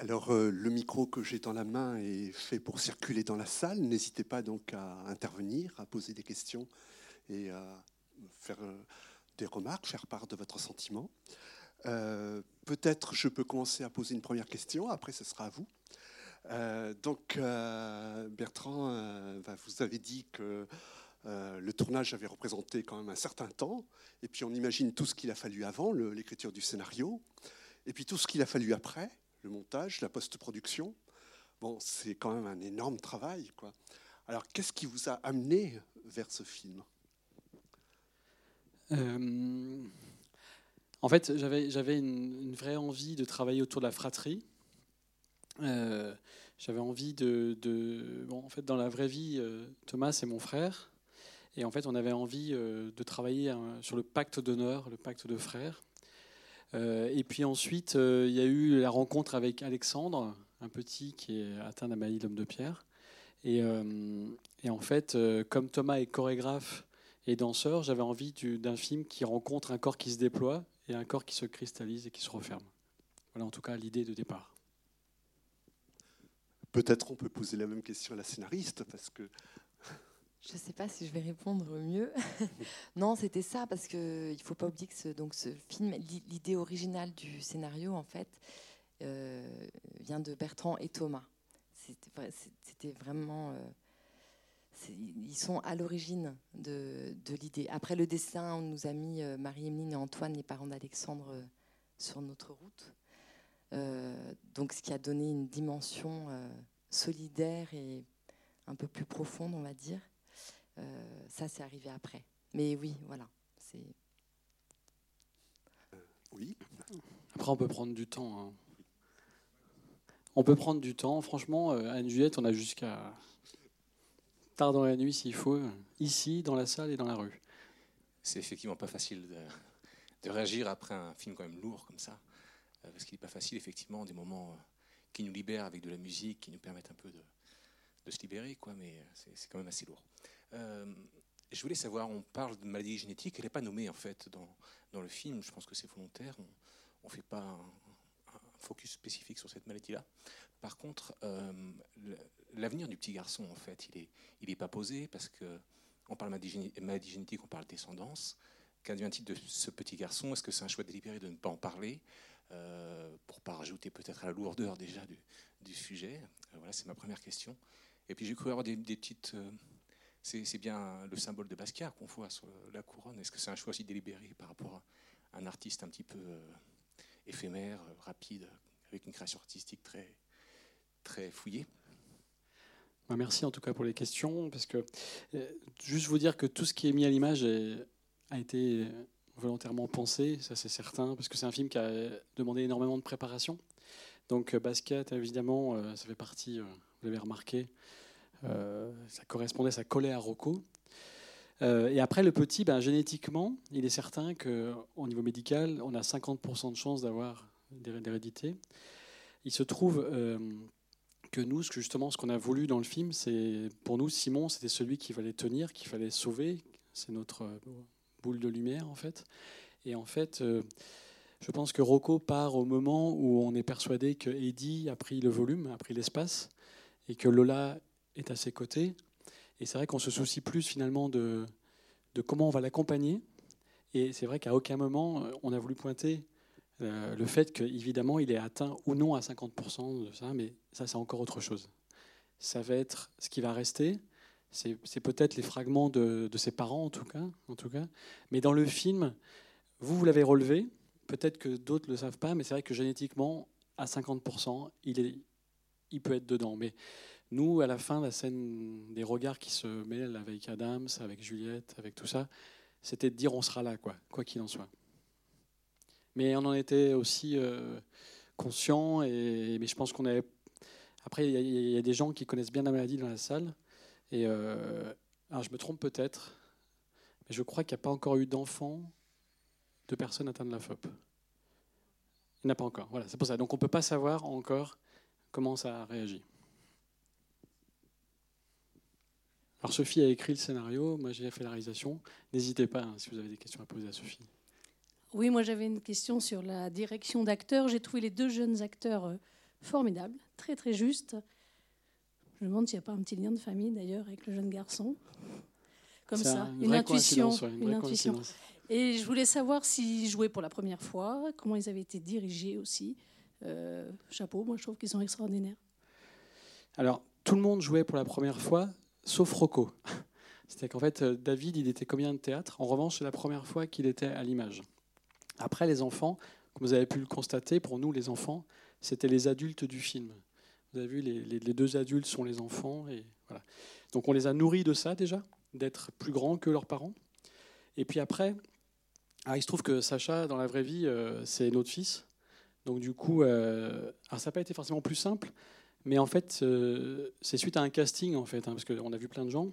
Alors, euh, le micro que j'ai dans la main est fait pour circuler dans la salle. N'hésitez pas donc à intervenir, à poser des questions et à faire euh, des remarques, faire part de votre sentiment. Euh, Peut-être je peux commencer à poser une première question, après ce sera à vous. Euh, donc, euh, Bertrand, bah, vous avez dit que le tournage avait représenté quand même un certain temps, et puis on imagine tout ce qu'il a fallu avant, l'écriture du scénario, et puis tout ce qu'il a fallu après, le montage, la post-production. Bon, c'est quand même un énorme travail, quoi. Alors, qu'est-ce qui vous a amené vers ce film? En fait, j'avais une, vraie envie de travailler autour de la fratrie. Euh, j'avais envie de, bon, en fait, dans la vraie vie, euh, Thomas c'est mon frère, et en fait, on avait envie euh, de travailler euh, sur le pacte d'honneur, le pacte de frères. Et puis ensuite, il y a eu la rencontre avec Alexandre, un petit qui est atteint d'Amalie l'homme de pierre. Et, en fait, comme Thomas est chorégraphe et danseur, j'avais envie du- d'un film qui rencontre un corps qui se déploie et un corps qui se cristallise et qui se referme. Voilà en tout cas l'idée de départ. Peut-être on peut poser la même question à la scénariste, parce que Je ne sais pas si je vais répondre mieux. non, c'était ça, parce qu'il ne faut pas oublier que ce, donc ce film, l'i- l'idée originale du scénario, en fait, euh, vient de Bertrand et Thomas. C'était vraiment. euh, ils sont à l'origine de, de l'idée. Après le dessin, on nous a mis euh, Marie-Emeline et Antoine, les parents d'Alexandre, euh, sur notre route. Euh, donc, ce qui a donné une dimension euh, solidaire et un peu plus profonde, on va dire. Euh, ça, c'est arrivé après. Mais oui, voilà. C'est oui. Après, on peut prendre du temps. hein. On peut prendre du temps. Franchement, euh, Anne-Juliette, on a jusqu'à tard dans la nuit s'il faut, ici, dans la salle et dans la rue. C'est effectivement pas facile de, réagir après un film quand même lourd comme ça, euh, parce qu'il n'est pas facile effectivement des moments euh, qui nous libèrent avec de la musique, qui nous permettent un peu de, se libérer, quoi. Mais euh, c'est quand même assez lourd. Je voulais savoir, on parle de maladie génétique, elle n'est pas nommée en fait dans, dans le film. Je pense que c'est volontaire. On ne fait pas un focus spécifique sur cette maladie-là. Par contre, euh, l'avenir du petit garçon, en fait, il n'est est pas posé parce que on parle maladie, géné- maladie génétique, on parle descendance. Qu'advient-il de ce petit garçon? Est-ce que c'est un choix délibéré de ne pas en parler euh, pour pas rajouter peut-être à la lourdeur déjà du, sujet? Euh, Voilà, c'est ma première question. Et puis j'ai cru avoir des, petites. euh, c'est bien le symbole de Basquiat qu'on voit sur la couronne. Est-ce que c'est un choix aussi délibéré par rapport à un artiste un petit peu éphémère, rapide, avec une création artistique très, très fouillée Bah, Merci en tout cas pour les questions, parce que euh, juste vous dire que tout ce qui est mis à l'image a été volontairement pensé, ça c'est certain, parce que c'est un film qui a demandé énormément de préparation. Donc euh, Basquiat, évidemment, euh, ça fait partie, euh, vous l'avez remarqué, euh, ça correspondait, ça collait à Rocco. Euh, et après, le petit, ben, génétiquement, il est certain qu'au niveau médical, on a 50% de chances d'avoir d'hé- d'hérédité. Il se trouve euh, que nous, justement, ce qu'on a voulu dans le film, c'est pour nous, Simon, c'était celui qu'il fallait tenir, qu'il fallait sauver. C'est notre euh, boule de lumière, en fait. Et en fait, euh, je pense que Rocco part au moment où on est persuadé que Eddie a pris le volume, a pris l'espace, et que Lola est à ses côtés. Et c'est vrai qu'on se soucie plus finalement de, de comment on va l'accompagner. Et c'est vrai qu'à aucun moment, euh, on a voulu pointer euh, le fait qu'évidemment, il est atteint ou non à 50% de ça, mais ça, c'est encore autre chose. Ça va être ce qui va rester. C'est peut-être les fragments de, ses parents, en tout, cas, en tout cas. Mais dans le film, vous, vous l'avez relevé. Peut-être que d'autres ne le savent pas, mais c'est vrai que génétiquement, à 50%, il, peut être dedans. Mais nous, à la fin, la scène des regards qui se mêlent avec Adams, avec Juliette, avec tout ça, c'était de dire on sera là, quoi quoi qu'il en soit. Mais on en était aussi euh, conscient, mais je pense qu'on avait. Après, il y, a- a des gens qui connaissent bien la maladie dans la salle, et euh, je me trompe peut-être, mais je crois qu'il n'y a pas encore eu d'enfants de personnes atteintes de la FOP. Il n'a pas encore. Voilà, c'est pour ça. Donc on ne peut pas savoir encore comment ça a réagi. Alors Sophie a écrit le scénario, moi j'ai fait la réalisation. N'hésitez pas hein, si vous avez des questions à poser à Sophie. Oui, moi j'avais une question sur la direction d'acteurs. J'ai trouvé les deux jeunes acteurs euh, formidables, très très justes. Je me demande s'il n'y a pas un petit lien de famille d'ailleurs avec le jeune garçon. Comme ça, un- une intuition. ouais, une intuition. Et je voulais savoir s'ils jouaient pour la première fois, comment ils avaient été dirigés aussi. Euh, chapeau, moi je trouve qu'ils sont extraordinaires. Alors, tout le monde jouait pour la première fois, sauf Rocco. C'était qu'en fait, euh, David, il était comédien de théâtre. En revanche, c'est la première fois qu'il était à l'image. Après, les enfants, comme vous avez pu le constater, pour nous, les enfants, c'était les adultes du film. Vous avez vu, les, deux adultes sont les enfants. Donc, on les a nourris de ça déjà, d'être plus grands que leurs parents. Et puis après, ah, il se trouve que Sacha, dans la vraie vie, euh, c'est notre fils. Donc, du coup, euh, ça n'a pas été forcément plus simple. Mais en fait, euh, c'est suite à un casting, en fait, hein, parce qu'on a vu plein de gens.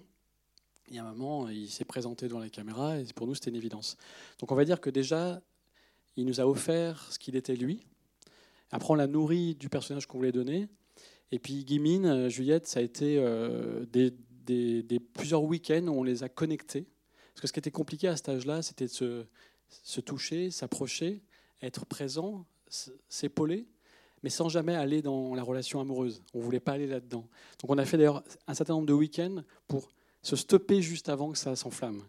Et à un moment, il s'est présenté devant la caméra, et pour nous, c'était une évidence. Donc on va dire que déjà, il nous a offert ce qu'il était lui. Après, on l'a nourri du personnage qu'on voulait donner. Et puis, Guimine, euh, Juliette, ça a été euh, des, plusieurs week-ends où on les a connectés. Parce que ce qui était compliqué à cet âge-là, c'était de se, se toucher, s'approcher, être présent, s'épauler mais sans jamais aller dans la relation amoureuse. On ne voulait pas aller là-dedans. Donc on a fait d'ailleurs un certain nombre de week-ends pour se stopper juste avant que ça s'enflamme.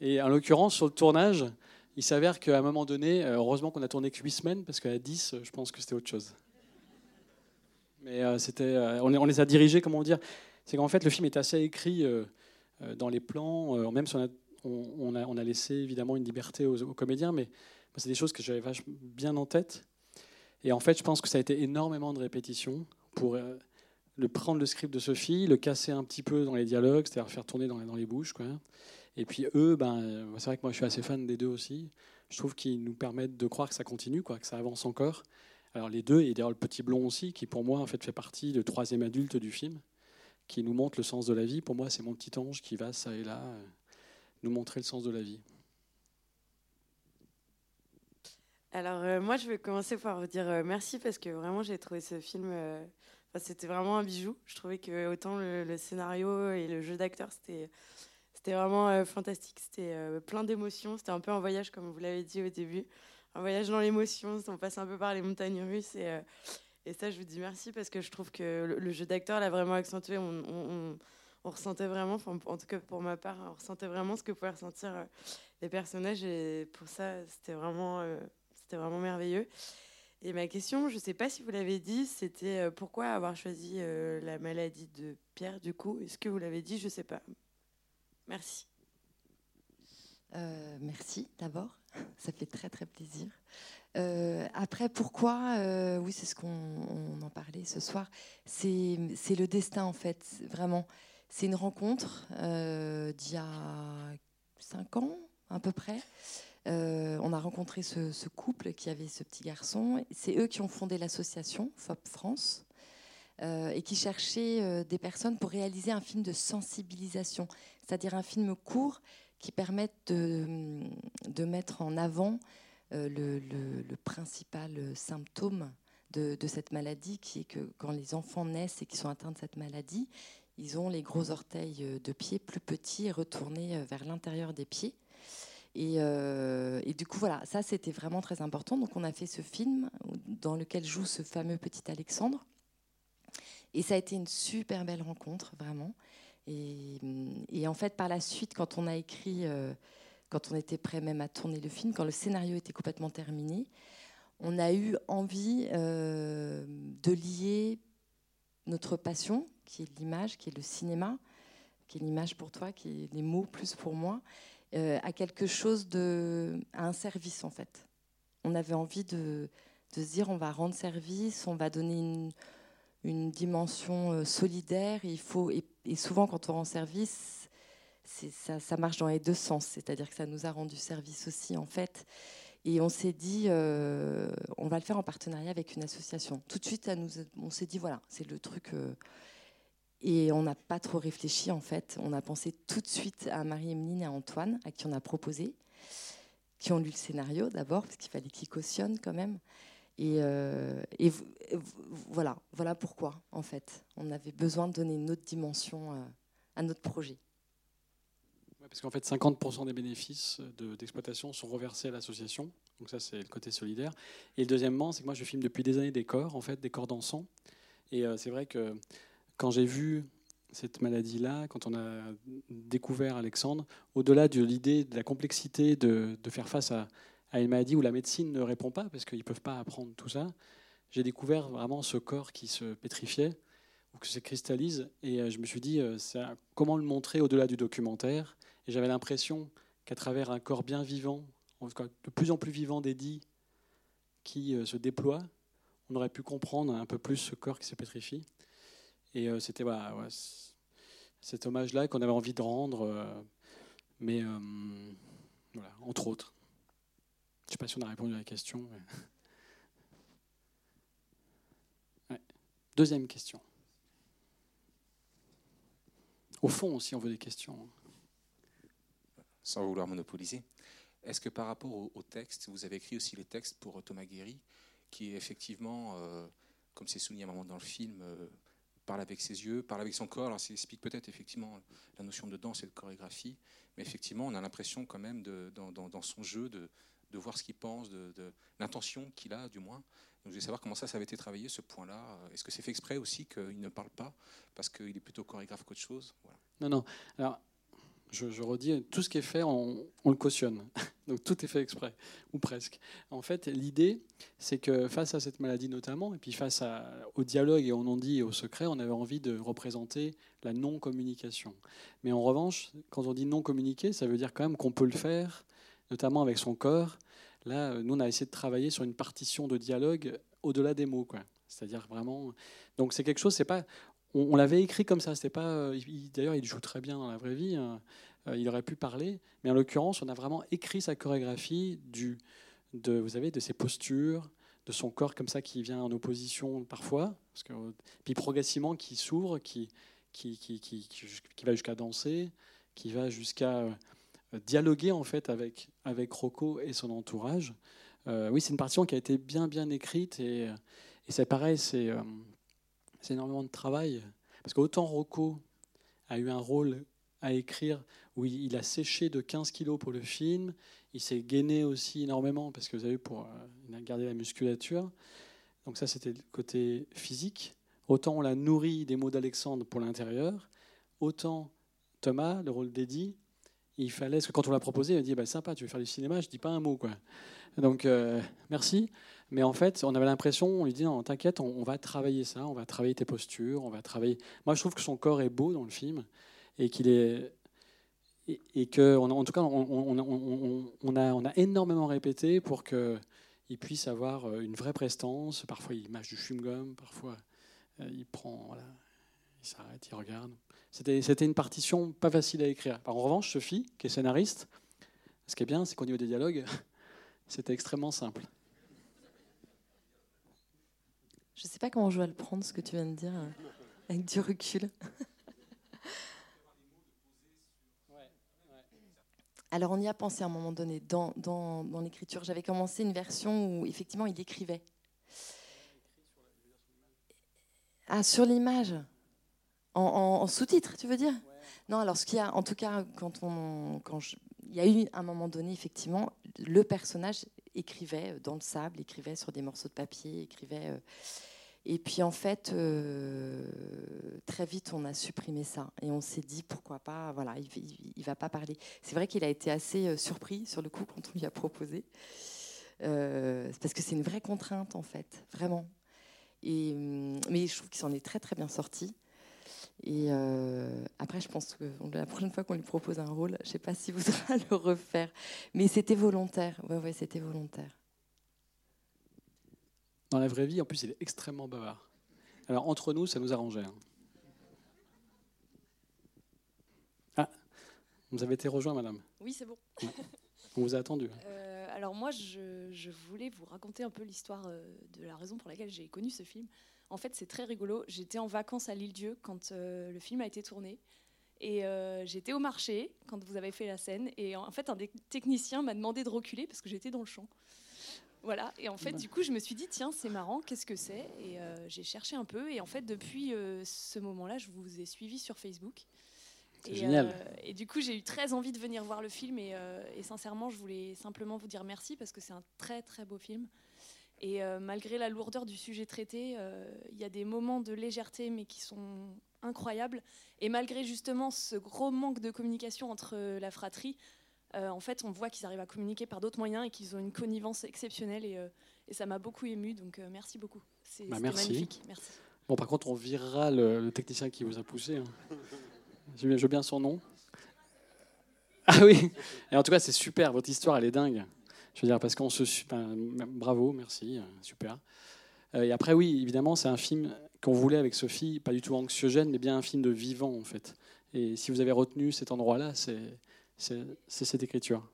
Et en l'occurrence, sur le tournage, il s'avère qu'à un moment donné, euh, heureusement qu'on a tourné que 8 semaines, parce qu'à 10, euh, je pense que c'était autre chose. Mais euh, c'était, on, les- a dirigés, comment dire C'est qu'en fait, le film est assez écrit dans les plans, même si on a, on, a, laissé évidemment une liberté aux, comédiens, mais c'est des choses que j'avais vachement bien en tête. Et en fait, je pense que ça a été énormément de répétitions pour le prendre le script de Sophie, le casser un petit peu dans les dialogues, c'est-à-dire faire tourner dans, les- dans les bouches. Quoi. Et puis eux, ben, c'est vrai que moi je suis assez fan des deux aussi. Je trouve qu'ils nous permettent de croire que ça continue, quoi, que ça avance encore. Alors les deux, et d'ailleurs le petit blond aussi, qui pour moi en fait fait partie du troisième adulte du film, qui nous montre le sens de la vie. Pour moi, c'est mon petit ange qui va ça et là euh, nous montrer le sens de la vie. Alors euh, moi, je vais commencer par vous dire euh, merci parce que vraiment, j'ai trouvé ce film, c'était vraiment un bijou. Je trouvais que autant le, le scénario et le jeu d'acteur, c'était c'était vraiment euh, fantastique. C'était euh, plein d'émotions. C'était un peu un voyage, comme vous l'avez dit au début, un voyage dans l'émotion. On passe un peu par les montagnes russes et, euh, et ça, je vous dis merci parce que je trouve que le, jeu d'acteur l'a vraiment accentué. On, ressentait vraiment, en tout cas pour ma part, on ressentait vraiment ce que pouvaient ressentir les personnages et pour ça, c'était vraiment c'était vraiment merveilleux. Et ma question, je sais pas si vous l'avez dit, c'était pourquoi avoir choisi la maladie de Pierre du coup? Est-ce que vous l'avez dit? Je sais pas. Merci. Euh, merci d'abord, ça fait très très plaisir. Euh, après, pourquoi euh, Oui, c'est ce qu'on on en parlait ce soir. C'est le destin en fait, vraiment. C'est une rencontre d'il y a cinq ans à peu près. On a rencontré ce, ce couple qui avait ce petit garçon. C'est eux qui ont fondé l'association FOP France euh, et qui cherchaient euh, des personnes pour réaliser un film de sensibilisation, c'est-à-dire un film court qui permette de, de mettre en avant euh, le, principal symptôme de, cette maladie, qui est que quand les enfants naissent et qui sont atteints de cette maladie, ils ont les gros orteils de pied plus petits et retournés vers l'intérieur des pieds. Et, et du coup, voilà, ça c'était vraiment très important. Donc on a fait ce film dans lequel joue ce fameux petit Alexandre. Et ça a été une super belle rencontre, vraiment. Et, en fait, par la suite, quand on a écrit, euh, quand on était prêt même à tourner le film, quand le scénario était complètement terminé, on a eu envie euh, de lier notre passion, qui est l'image, qui est le cinéma, qui est l'image pour toi, qui est les mots plus pour moi, euh, à quelque chose de, à un service en fait. On avait envie de se dire, on va rendre service, on va donner une, une dimension euh, solidaire. Il faut, et, souvent, quand on rend service, ça, marche dans les deux sens. C'est-à-dire que ça nous a rendu service aussi, en fait. Et on s'est dit, euh, on va le faire en partenariat avec une association. Tout de suite, nous on s'est dit, voilà, c'est le truc. euh, et on n'a pas trop réfléchi, en fait. On a pensé tout de suite à Marie-Emeline et à Antoine, à qui on a proposé, qui ont lu le scénario d'abord, parce qu'il fallait qu'ils cautionnent quand même. Et, euh, voilà, voilà pourquoi, en fait, on avait besoin de donner une autre dimension euh, à notre projet. Parce qu'en fait, 50% des bénéfices de- d'exploitation sont reversés à l'association. Donc ça, c'est le côté solidaire. Et deuxièmement, c'est que moi, je filme depuis des années des corps, en fait, des corps dansants. Et euh, c'est vrai que quand j'ai vu cette maladie-là, quand on a découvert Alexandre, au-delà de l'idée de la complexité de faire face à, à une maladie où la médecine ne répond pas, parce qu'ils ne peuvent pas apprendre tout ça, j'ai découvert vraiment ce corps qui se pétrifiait ou qui se cristallise. Et euh, je me suis dit, euh, comment le montrer au-delà du documentaire? Et j'avais l'impression qu'à travers un corps bien vivant, en tout cas de plus en plus vivant d'Eddie, qui euh, se déploie, on aurait pu comprendre un peu plus ce corps qui se pétrifie. Et c'était voilà, cet hommage-là qu'on avait envie de rendre, mais voilà, entre autres. Je ne sais pas si on a répondu à la question. Deuxième question. Au fond aussi, on veut des questions. sans vouloir monopoliser. Est-ce que par rapport au, texte, vous avez écrit aussi les textes pour Thomas Guéry, qui effectivement, euh, comme c'est souligné à un moment dans le film, euh, parle avec ses yeux, parle avec son corps. Alors ça explique peut-être effectivement la notion de danse et de chorégraphie, mais effectivement, on a l'impression quand même, de, dans son jeu, de, de voir ce qu'il pense, de, l'intention qu'il a du moins. Donc, je voulais savoir comment ça, ça avait été travaillé, ce point-là. Est-ce que c'est fait exprès aussi qu'il ne parle pas, parce qu'il est plutôt chorégraphe qu'autre chose? Non, non. Alors, je, je redis, tout ce qui est fait, on, on le cautionne. Donc tout est fait exprès, ou presque. En fait, l'idée, c'est que face à cette maladie notamment, et puis face au dialogue et au non-dit et au secret, on avait envie de représenter la non-communication. Mais en revanche, quand on dit non-communiquer, ça veut dire quand même qu'on peut le faire, notamment avec son corps. Là, euh, nous, on a essayé de travailler sur une partition de dialogue au-delà des mots, quoi. C'est-à-dire vraiment. Donc c'est quelque chose, c'est pas on, l'avait écrit comme ça. C'était pas. euh, il- D'ailleurs, il joue très bien dans la vraie vie. hein. Euh, il aurait pu parler, mais en l'occurrence, on a vraiment écrit sa chorégraphie du, de, vous savez, de ses postures, de son corps comme ça qui vient en opposition parfois, parce que, puis progressivement qui s'ouvre, qui, qui, qui, qui, va jusqu'à danser, qui va jusqu'à dialoguer en fait avec avec Rocco et son entourage. Euh, oui, c'est une partition qui a été bien bien écrite et, et c'est pareil, c'est euh, énormément de travail. Parce qu'autant Rocco a eu un rôle à écrire où il, a séché de 15 kilos pour le film, il s'est gainé aussi énormément parce que vous avez pour euh, gardé la musculature. Donc ça c'était le côté physique. Autant on l'a nourri des mots d'Alexandre pour l'intérieur, autant Thomas, le rôle d'Eddie, il fallait, parce que quand on l'a proposé, il a dit bah, sympa, tu veux faire du cinéma, je dis pas un mot quoi. Donc euh, merci. Mais en fait, on avait l'impression, on lui dit non, t'inquiète, on, on va travailler ça, on va travailler tes postures, on va travailler. Moi, je trouve que son corps est beau dans le film et qu'il est et, que, en tout cas, on, a, énormément répété pour que il puisse avoir euh, une vraie prestance. Parfois, il mâche du chewing-gum, parfois euh, il prend, voilà, il s'arrête, il regarde. C'était, une partition pas facile à écrire. En revanche, Sophie, qui est scénariste, ce qui est bien, c'est qu'au niveau des dialogues, c'était extrêmement simple. Je ne sais pas comment je vais le prendre, ce que tu viens de dire, euh, avec du recul. Alors on y a pensé à un moment donné, dans, dans, dans l'écriture. J'avais commencé une version où effectivement il écrivait. Ah, sur l'image En, en- en sous-titre, tu veux dire? Non, alors ce qu'il y a, en tout cas, quand on, quand il y a eu un moment donné, effectivement, le personnage écrivait dans le sable, écrivait sur des morceaux de papier, écrivait. euh, et puis en fait, euh, très vite, on a supprimé ça et on s'est dit pourquoi pas. Voilà, il, il, il va pas parler. C'est vrai qu'il a été assez euh, surpris sur le coup quand on lui a proposé, parce que c'est une vraie contrainte en fait, vraiment. Et, hum, mais je trouve qu'il s'en est très très bien sorti. Et euh, après, je pense que la prochaine fois qu'on lui propose un rôle, je sais pas s'il voudra le refaire. Mais c'était volontaire. Ouais, ouais, c'était volontaire. Dans la vraie vie, en plus, il est extrêmement bavard. Alors, entre nous, ça nous arrangeait. hein. Ah, vous avez été rejoint, madame. Oui, c'est bon. On vous a attendu. Euh, alors moi, je, je voulais vous raconter un peu l'histoire euh, de la raison pour laquelle j'ai connu ce film. En fait, c'est très rigolo. J'étais en vacances à l'île-Dieu quand euh, le film a été tourné. Et euh, j'étais au marché quand vous avez fait la scène. Et en fait, un des techniciens m'a demandé de reculer parce que j'étais dans le champ. Voilà, et en fait, du coup, je me suis dit, tiens, c'est marrant, qu'est-ce que c'est? Et euh, j'ai cherché un peu, et en fait, depuis ce moment-là, je vous ai suivi sur Facebook. C'est Et, génial. et du coup, j'ai eu très envie de venir voir le film, et, et sincèrement, je voulais simplement vous dire merci, parce que c'est un très, très beau film. Et euh, malgré la lourdeur du sujet traité, euh, il y a des moments de légèreté, mais qui sont incroyables. Et malgré justement ce gros manque de communication entre euh, la fratrie, euh, en fait, on voit qu'ils arrivent à communiquer par d'autres moyens et qu'ils ont une connivence exceptionnelle. Et, euh, et ça m'a beaucoup ému, donc euh, merci beaucoup. C'est Bah, magnifique. Merci. Bon, par contre, on virera le, le technicien qui vous a poussé. hein. Je veux je veux bien son nom. Ah oui Et en tout cas, c'est super. Votre histoire, elle est dingue. Je veux dire, parce qu'on se. ben, bravo, merci, euh, super. Euh, et après, oui, évidemment, c'est un film qu'on voulait avec Sophie, pas du tout anxiogène, mais bien un film de vivant, en fait. Et si vous avez retenu cet endroit-là, c'est cette écriture.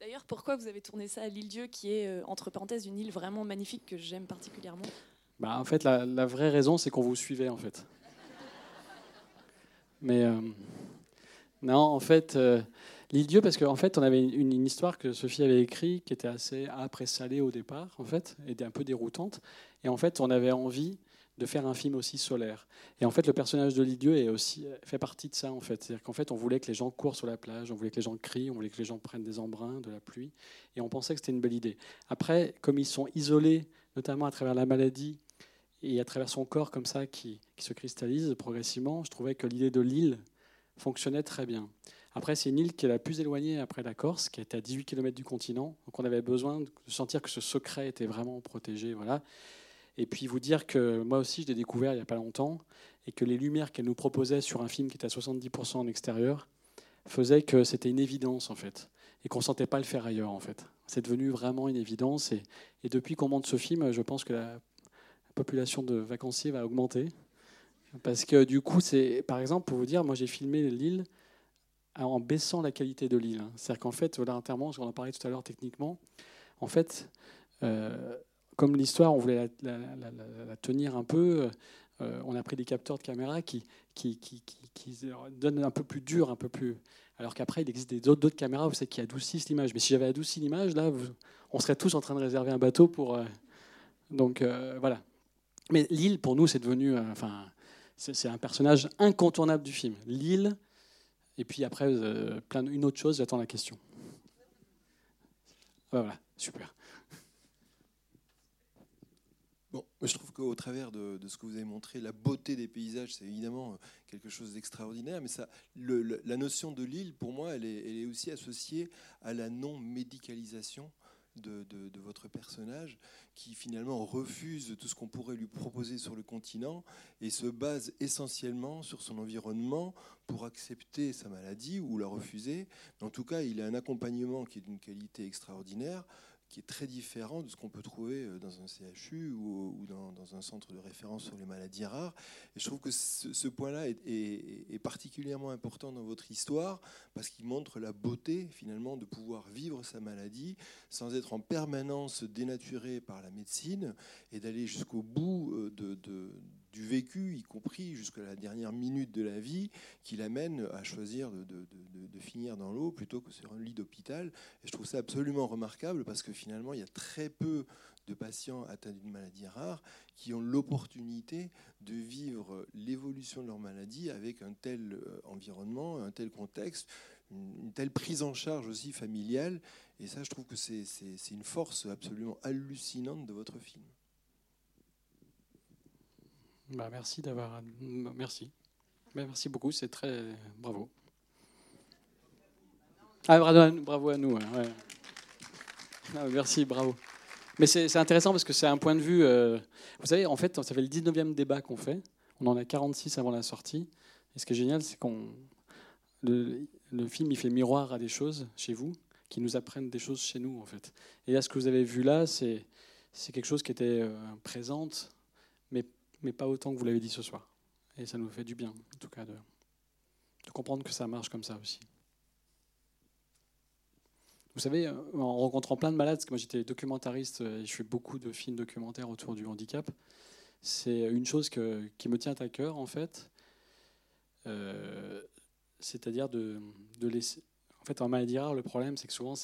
D'ailleurs, pourquoi vous avez tourné ça à l'île-dieu, qui est, euh, entre parenthèses, une île vraiment magnifique que j'aime particulièrement? Bah, en fait, la, la vraie raison, c'est qu'on vous suivait, en fait. Mais euh, non, en fait, euh, l'île parce qu'en fait, on avait une, histoire que Sophie avait écrite qui était assez après salée au départ, en fait, et un peu déroutante. Et en fait, on avait envie de faire un film aussi solaire. Et en fait, le personnage de l'île Dieu est aussi fait partie de ça, en fait. C'est-à-dire qu'en fait, on voulait que les gens courent sur la plage, on voulait que les gens crient, on voulait que les gens prennent des embruns de la pluie, et on pensait que c'était une belle idée. Après, comme ils sont isolés, notamment à travers la maladie et à travers son corps comme ça qui, qui se cristallise progressivement, je trouvais que l'idée de l'île fonctionnait très bien. Après, c'est une île qui est la plus éloignée après la Corse, qui est à 18 km du continent. Donc on avait besoin de sentir que ce secret était vraiment protégé. Voilà. Et puis vous dire que moi aussi, je l'ai découvert il n'y a pas longtemps, et que les lumières qu'elle nous proposait sur un film qui était à 70% en extérieur faisaient que c'était une évidence, en fait, et qu'on ne sentait pas le faire ailleurs, en fait. C'est devenu vraiment une évidence. Et, et depuis qu'on monte ce film, je pense que la population de vacanciers va augmenter. Parce que du coup, c'est, par exemple, pour vous dire, moi j'ai filmé l'île en baissant la qualité de l'île. C'est-à-dire qu'en fait, volontairement, on en parlait tout à l'heure techniquement, en fait, euh, comme l'histoire, on voulait la, tenir un peu, euh, on a pris des capteurs de caméra qui, donnent un peu plus dur, un peu plus. Alors qu'après, il existe d'autres caméras, vous savez, qui adoucissent l'image. Mais si j'avais adouci l'image, là, on serait tous en train de réserver un bateau pour. euh, donc voilà. Mais l'île, pour nous, c'est devenu. enfin, c'est un personnage incontournable du film. L'île, et puis après, euh, une autre chose, j'attends la question. Voilà, super. Bon, je trouve qu'au travers de, ce que vous avez montré, la beauté des paysages, c'est évidemment euh, quelque chose d'extraordinaire, mais ça, la notion de l'île, pour moi, elle est aussi associée à la non-médicalisation de, votre personnage, qui finalement refuse tout ce qu'on pourrait lui proposer sur le continent et se base essentiellement sur son environnement pour accepter sa maladie ou la refuser. En tout cas, il a un accompagnement qui est d'une qualité extraordinaire qui est très différent de ce qu'on peut trouver euh, dans un CHU ou, dans, un centre de référence sur les maladies rares. Et je trouve que ce, point-là est, particulièrement important dans votre histoire parce qu'il montre la beauté finalement de pouvoir vivre sa maladie sans être en permanence dénaturé par la médecine et d'aller jusqu'au bout euh, de- du vécu, y compris jusqu'à la dernière minute de la vie, qui l'amène à choisir de, de- finir dans l'eau plutôt que sur un lit d'hôpital. Et je trouve ça absolument remarquable parce que finalement, il y a très peu de patients atteints d'une maladie rare qui ont l'opportunité de vivre l'évolution de leur maladie avec un tel euh, environnement, un tel contexte, une, telle prise en charge aussi familiale. Et ça, je trouve que c'est une force absolument hallucinante de votre film. Bah, merci d'avoir. Merci. Bah, merci beaucoup, c'est très. Bravo. Ah, bravo à nous. Ah, merci, bravo. Mais c'est intéressant parce que c'est un point de vue. euh, vous savez, en fait, ça fait le 19e débat qu'on fait. On en a 46 avant la sortie. Et ce qui est génial, c'est qu'on. Le, film, il fait miroir à des choses chez vous qui nous apprennent des choses chez nous, en fait. Et là, ce que vous avez vu là, c'est quelque chose qui était euh, présente, mais pas autant que vous l'avez dit ce soir. Et ça nous fait du bien, en tout cas, de, comprendre que ça marche comme ça aussi. Vous savez, euh, en rencontrant plein de malades, parce que moi j'étais documentariste euh, et je fais beaucoup de films documentaires autour du handicap, c'est une chose que- qui me tient à cœur, en fait, euh, c'est-à-dire de, de laisser... En fait, en maladie rare, le problème, c'est que souvent,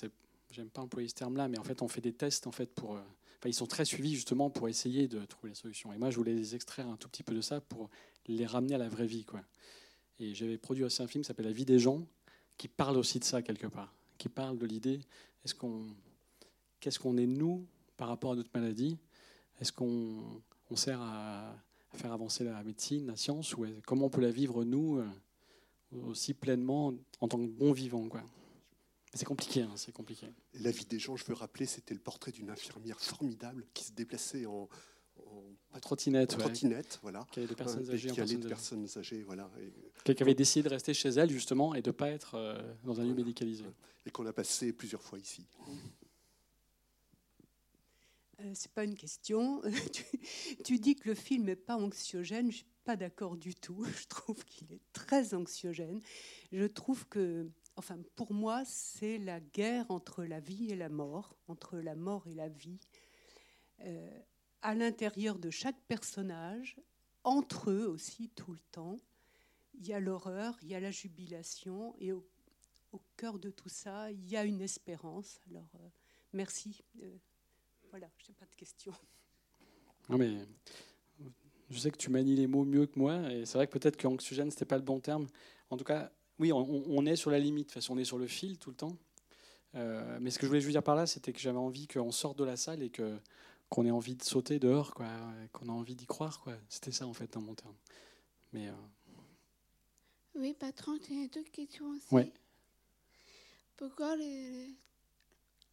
j'aime pas employer ce terme-là, mais en fait, on fait des tests en fait pour. Ils sont très suivis justement pour essayer de trouver la solution. Et moi, je voulais les extraire un tout petit peu de ça pour les ramener à la vraie vie, quoi. Et j'avais produit aussi un film qui s'appelle La vie des gens, qui parle aussi de ça quelque part, qui parle de l'idée qu'est-ce qu'on est nous par rapport à notre maladie? Est-ce qu'on on sert à, faire avancer la médecine, la science, ou comment on peut la vivre nous euh, aussi pleinement en tant que bon vivant, quoi? C'est compliqué, hein, c'est compliqué. Et La vie des gens, je veux rappeler, c'était le portrait d'une infirmière formidable qui se déplaçait en, en En trottinette, ouais, trottinette, voilà. qui personnes âgées, qui allait personnes de âgées. personnes âgées, voilà. Et, Qui avait décidé de rester chez elle justement et de ne pas être euh, dans un lieu médicalisé. et qu'on a passé plusieurs fois ici. Euh, c'est pas une question. tu, tu dis que le film n'est pas anxiogène. Je suis pas d'accord du tout. Je trouve qu'il est très anxiogène. Je trouve que, enfin, pour moi, c'est la guerre entre la vie et la mort, entre la mort et la vie, Euh, à l'intérieur de chaque personnage, entre eux aussi tout le temps. Il y a l'horreur, il y a la jubilation, et au, cœur de tout ça, il y a une espérance. Alors, euh, merci. Euh, voilà, je n'ai pas de questions. Non, mais je sais que tu manies les mots mieux que moi, et c'est vrai que peut-être que anxiogène, c'était pas le bon terme. En tout cas, oui, on, on est sur la limite, façon, on est sur le fil tout le temps. Euh, mais ce que je voulais juste dire par là, c'était que j'avais envie qu'on sorte de la salle et que qu'on ait envie de sauter dehors, quoi, qu'on a envie d'y croire, quoi. C'était ça en fait dans mon terme. Mais euh, Oui, patron, j'ai deux questions aussi. Ouais. Pourquoi les,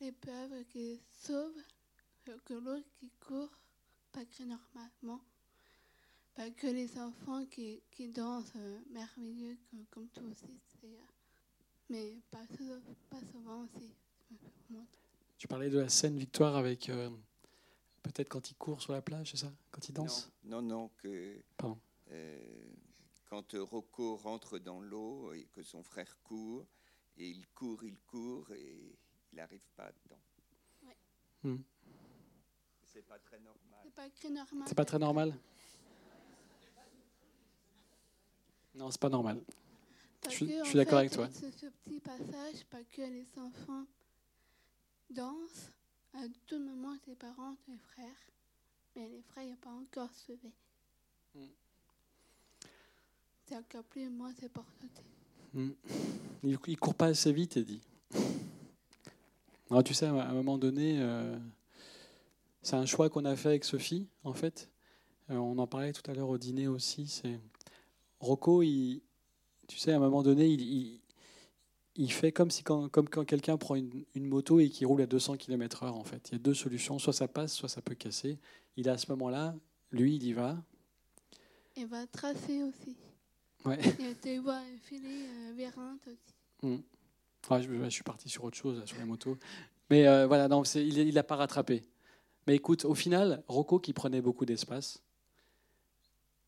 les pauvres qui sauvent que l'autre qui court pas que normalement Pas que les enfants qui, qui dansent euh, merveilleux comme, comme toi aussi? Mais pas, sou- pas souvent aussi. Tu parlais de la scène victoire avec euh, peut-être quand il court sur la plage, c'est ça? Quand il danse? Non, non, non, que Pardon. euh, quand Rocco rentre dans l'eau et que son frère court, et il court, il court, et il n'arrive pas dedans. Hmm. C'est pas très normal. C'est pas que normal. C'est pas très normal? Non, c'est pas normal. Parce Je suis- que, je suis d'accord avec toi. Ce, ce petit passage, pas que les enfants dansent, à tout moment, tes parents, tes frères, mais les frères n'ont pas encore sauvé. Mm. C'est encore plus, moi, c'est pour sauter. Hmm. Il, il court pas assez vite, Eddie. Alors, tu sais, à un moment donné, euh, c'est un choix qu'on a fait avec Sophie, en fait. Euh, on en parlait tout à l'heure au dîner aussi. C'est Rocco, il, tu sais, à un moment donné, il, il, il fait comme si quand, comme quand quelqu'un prend une, une moto et qui roule à 200 km/h. En fait, il y a deux solutions. Soit ça passe, soit ça peut casser. Il est à ce moment-là, lui, il y va. Il va tracer aussi. Ouais. Tu vois filer euh, Vérante aussi. Mm. Ah, je, je suis parti sur autre chose, là, sur la moto. Mais euh, voilà, non, il n'a pas rattrapé. Mais écoute, au final, Rocco, qui prenait beaucoup d'espace,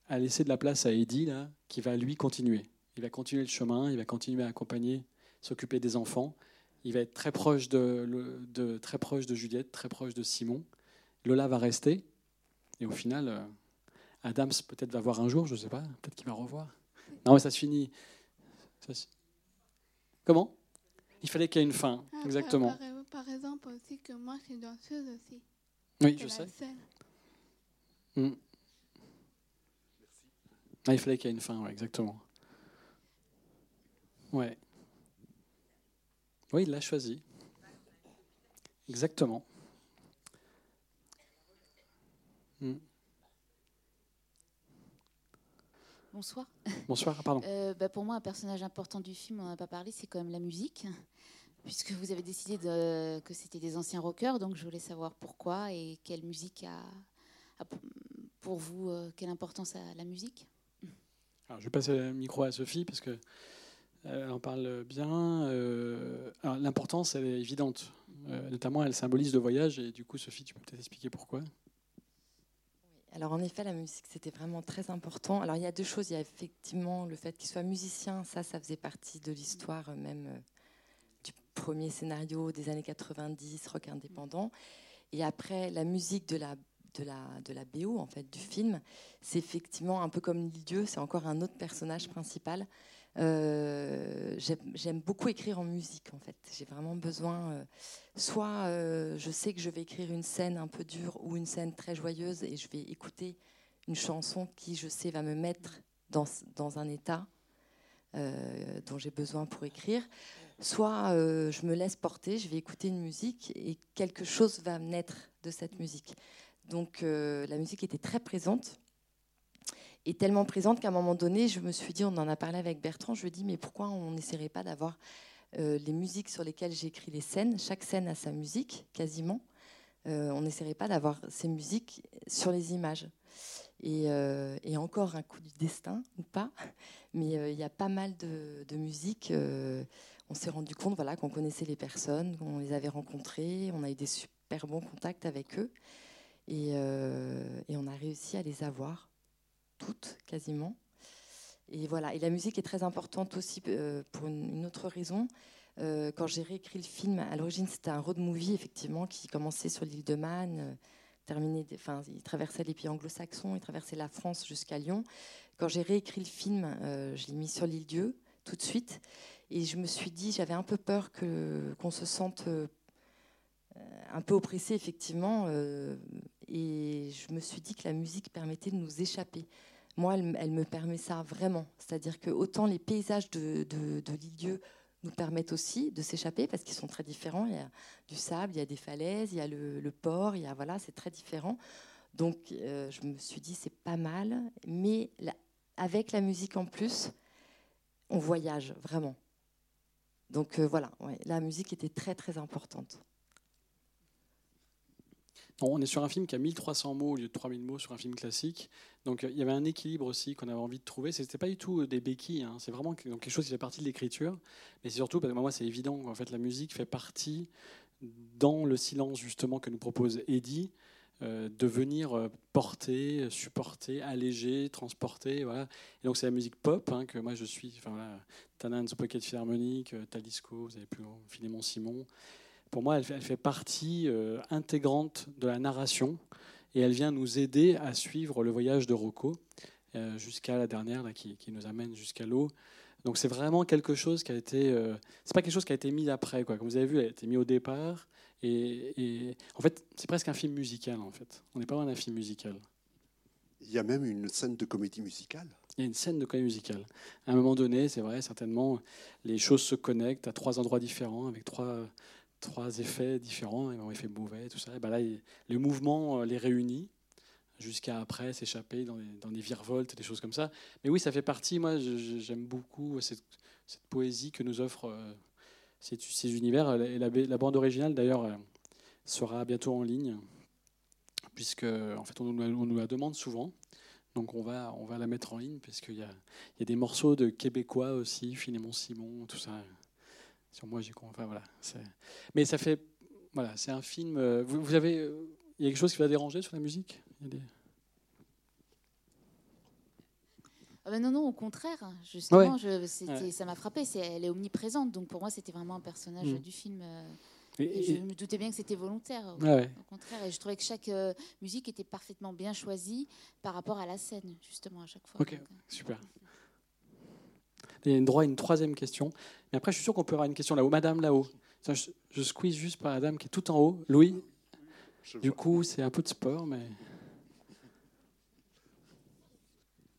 a laissé de la place à Eddie, là, qui va lui continuer. Il va continuer le chemin, il va continuer à accompagner, s'occuper des enfants. Il va être très proche de, très proche de Juliette, très proche de Simon. Lola va rester. Et au final, euh, Adams peut-être va voir un jour, je ne sais pas, peut-être qu'il va revoir. Non, mais ça se finit. Ça se- Comment? Il fallait qu'il y ait une fin, Ah, exactement. Par, par- par exemple aussi que moi, je suis danseuse aussi. Oui, je sais. Mm. Ah, il fallait qu'il y ait une fin, ouais, exactement. Ouais. Oui, il l'a choisi. Exactement. Mm. Bonsoir. Bonsoir, pardon. Euh, bah, pour moi, un personnage important du film, on n'en a pas parlé, c'est quand même la musique. Puisque vous avez décidé de- que c'était des anciens rockers, donc je voulais savoir pourquoi et quelle musique a, a pour- vous, euh, quelle importance a la musique? Alors, je vais passer le micro à Sophie parce que elle en parle bien. Euh, L'importance, elle est évidente. Euh, notamment, elle symbolise le voyage. Et du coup, Sophie, tu peux peut-être expliquer pourquoi? Alors en effet, la musique, c'était vraiment très important. Alors il y a deux choses. Il y a effectivement le fait qu'il soit musicien. Ça, ça faisait partie de l'histoire euh, même euh, du premier scénario des années 90, rock indépendant. Et après, la musique de la, de la, de la BO, en fait, du film, c'est effectivement un peu comme Dieu, c'est encore un autre personnage principal. Euh, j'aime- beaucoup écrire en musique, en fait. J'ai vraiment besoin. euh, soit euh, je sais que je vais écrire une scène un peu dure ou une scène très joyeuse et je vais écouter une chanson qui, je sais, va me mettre dans, dans un état dont j'ai besoin pour écrire. Soit je me laisse porter, je vais écouter une musique et quelque chose va naître de cette musique. Donc la musique était très présente et tellement présente qu'à un moment donné, je me suis dit, on en a parlé avec Bertrand, je lui ai dit, mais pourquoi on n'essaierait pas d'avoir euh, les musiques sur lesquelles j'écris les scènes Chaque scène a sa musique, quasiment. Euh, on n'essaierait pas d'avoir ces musiques sur les images. Et, euh, encore un coup du destin, ou pas, mais il y a pas mal de, de musiques. euh, on s'est rendu compte voilà, qu'on connaissait les personnes, qu'on les avait rencontrées, on a eu des super bons contacts avec eux. Et on a réussi à les avoir toutes quasiment. Et voilà. Et la musique est très importante aussi euh, pour une, autre raison. Euh, quand j'ai réécrit le film, à l'origine c'était un road movie effectivement qui commençait sur l'île de Man, euh, terminait, enfin il traversait les pays anglo-saxons, il traversait la France jusqu'à Lyon. Quand j'ai réécrit le film, je l'ai mis sur l'île Dieu tout de suite, et je me suis dit, j'avais un peu peur que qu'on se sente un peu oppressé effectivement, et je me suis dit que la musique permettait de nous échapper. Moi, elle, me permet ça vraiment. C'est-à-dire que autant les paysages de, de, de nous permettent aussi de s'échapper parce qu'ils sont très différents. Il y a du sable, il y a des falaises, il y a le, port, il y a voilà, c'est très différent. Donc, euh, je me suis dit c'est pas mal, mais avec la musique en plus, on voyage vraiment. Donc euh, voilà, la musique était très très importante. On est sur un film qui a 1300 mots au lieu de 3000 mots sur un film classique. Donc euh, il y avait un équilibre aussi qu'on avait envie de trouver. Ce n'était pas du tout euh, des béquilles, hein. c'est vraiment quelque chose qui fait partie de l'écriture. Mais c'est surtout, parce que moi c'est évident, en fait la musique fait partie, dans le silence justement que nous propose Eddie, euh, de venir porter, supporter, alléger, transporter. Voilà. Et donc c'est la musique pop hein, que moi je suis. Enfin, voilà, Pocket Philharmonic, Talisco, vous avez pu Philémon Simon. Pour moi, elle fait, elle fait partie euh, intégrante de la narration et elle vient nous aider à suivre le voyage de Rocco euh, jusqu'à la dernière là, qui, qui nous amène jusqu'à l'eau. Donc c'est vraiment quelque chose qui a été. euh, c'est pas quelque chose qui a été mis après quoi. Comme vous avez vu, elle a été mis au départ et, et en fait c'est presque un film musical en fait. On n'est pas loin d'un film musical. Il y a même une scène de comédie musicale. Il y a une scène de comédie musicale. À un moment donné, c'est vrai, certainement, les choses se connectent à trois endroits différents, avec trois, trois effets différents, et bon, effet Bouvet, tout ça. Et ben là, le mouvement euh, les réunit jusqu'à après s'échapper dans dans des virevoltes, des choses comme ça. Mais oui, ça fait partie, moi, j'aime beaucoup cette, poésie que nous offrent euh, ces, univers. Et la, bande originale, d'ailleurs, euh, sera bientôt en ligne, puisque en fait, on nous, la- demande souvent. Donc on va, on va la mettre en ligne, parce qu'il y y a des morceaux de Québécois aussi, Philémon Simon, tout ça. Sur moi, j'ai. Enfin, voilà, Mais ça fait. Voilà, c'est un film. euh, Vous, vous avez. euh, Il y a quelque chose qui va déranger sur la musique? Il y a des- Ah ben non, non, au contraire. Justement, Ouais. je, c'était- Ouais. ça m'a frappé. Elle est omniprésente. Donc pour moi, c'était vraiment un personnage Mm. du film. euh, Et- et, et- je me doutais bien que c'était volontaire. Au, Ouais, ouais. au contraire. Et je trouvais que chaque euh, musique était parfaitement bien choisie par rapport à la scène, justement, à chaque fois. Ok, Donc, super. Y a une droit à une troisième question. Mais après, je suis sûr qu'on peut avoir une question là-haut. Madame là-haut. Je, je squeeze juste par la dame qui est tout en haut. Louis Du coup, c'est un peu de sport, mais.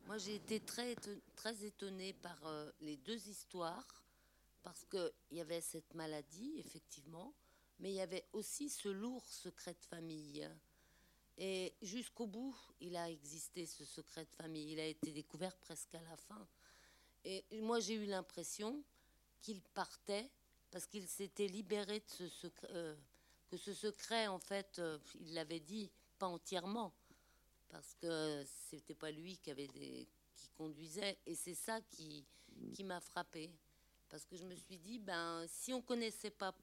Moi, j'ai été très, très étonnée par euh, les deux histoires, parce qu'il y avait cette maladie, effectivement, mais il y avait aussi ce lourd secret de famille. Et jusqu'au bout, il a existé ce secret de famille. Il a été découvert presque à la fin. Et moi, j'ai eu l'impression qu'il partait parce qu'il s'était libéré de ce secret, euh, que ce secret, en fait, euh, il l'avait dit, pas entièrement, parce que c'était pas lui qui conduisait, et c'est ça qui, qui m'a frappé, parce que je me suis dit, ben, si on connaissait pas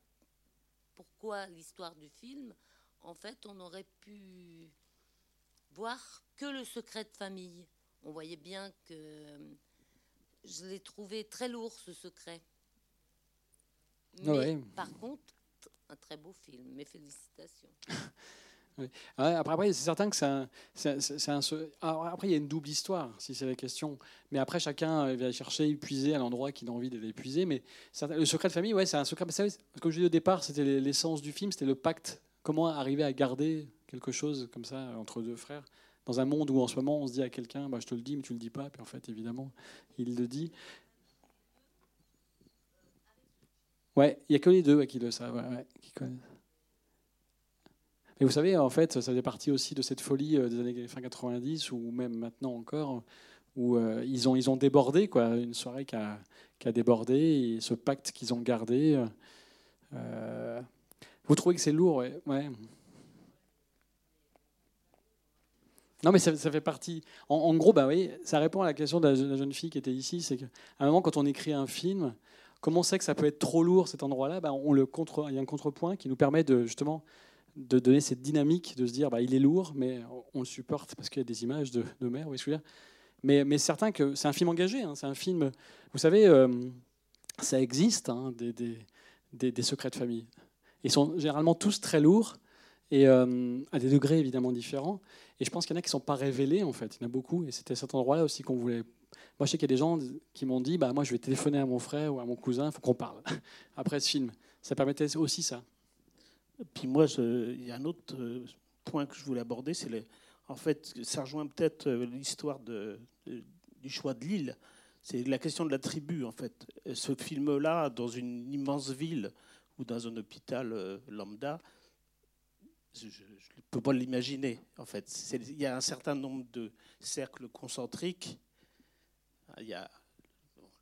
pourquoi l'histoire du film, en fait, on aurait pu voir que le secret de famille. On voyait bien que je l'ai trouvé très lourd ce secret. Mais Ouais. par contre, un très beau film. Mes félicitations. Après, après, c'est certain que c'est un, après, il y a une double histoire, si c'est la question. Mais après, chacun euh, va chercher, épuiser à l'endroit qu'il a envie d'épuiser. Mais certain- le secret de famille, ouais, c'est un secret. Comme je disais au départ, c'était l'essence du film, c'était le pacte. Comment arriver à garder quelque chose comme ça euh, entre deux frères? Dans un monde où en ce moment on se dit à quelqu'un, bah, je te le dis, mais tu le dis pas. Puis en fait, évidemment, il le dit. Ouais, il y a que les deux qui le savent, ouais. Mais vous savez, en fait, ça faisait partie aussi de cette folie euh, des années fin 90, ou même maintenant encore, où euh, ils, ont, ils ont débordé, quoi, une soirée qui a, qui a débordé, et ce pacte qu'ils ont gardé. euh, vous trouvez que c'est lourd ouais. Non, mais ça, fait partie. En, gros, bah oui, ça répond à la question de la, je- la jeune fille qui était ici. C'est qu'à un moment, quand on écrit un film, comment on sait que ça peut être trop lourd cet endroit-là? Bah, Il y a un contrepoint qui nous permet de justement de donner cette dynamique, de se dire bah, il est lourd, mais on, le supporte parce qu'il y a des images de, de mer. Oui, je veux dire? Mais, mais certain que c'est un film engagé. hein, c'est un film. Vous savez, euh, ça existe hein, des- des secrets de famille. Ils sont généralement tous très lourds et euh, à des degrés évidemment différents. Et je pense qu'il y en a qui ne sont pas révélés en fait. Il y en a beaucoup. Et c'était cet endroit-là aussi qu'on voulait. Moi, je sais qu'il y a des gens qui m'ont dit bah, moi, je vais téléphoner à mon frère ou à mon cousin, il faut qu'on parle après ce film. Ça permettait aussi ça. Puis moi, il y a un autre euh, point que je voulais aborder, c'est en fait, ça rejoint peut-être euh, l'histoire du choix de l'île. C'est la question de la tribu, en fait. Ce film-là, dans une immense ville ou dans un hôpital lambda, je ne peux pas l'imaginer, en fait. Il y a un certain nombre de cercles concentriques. Il y a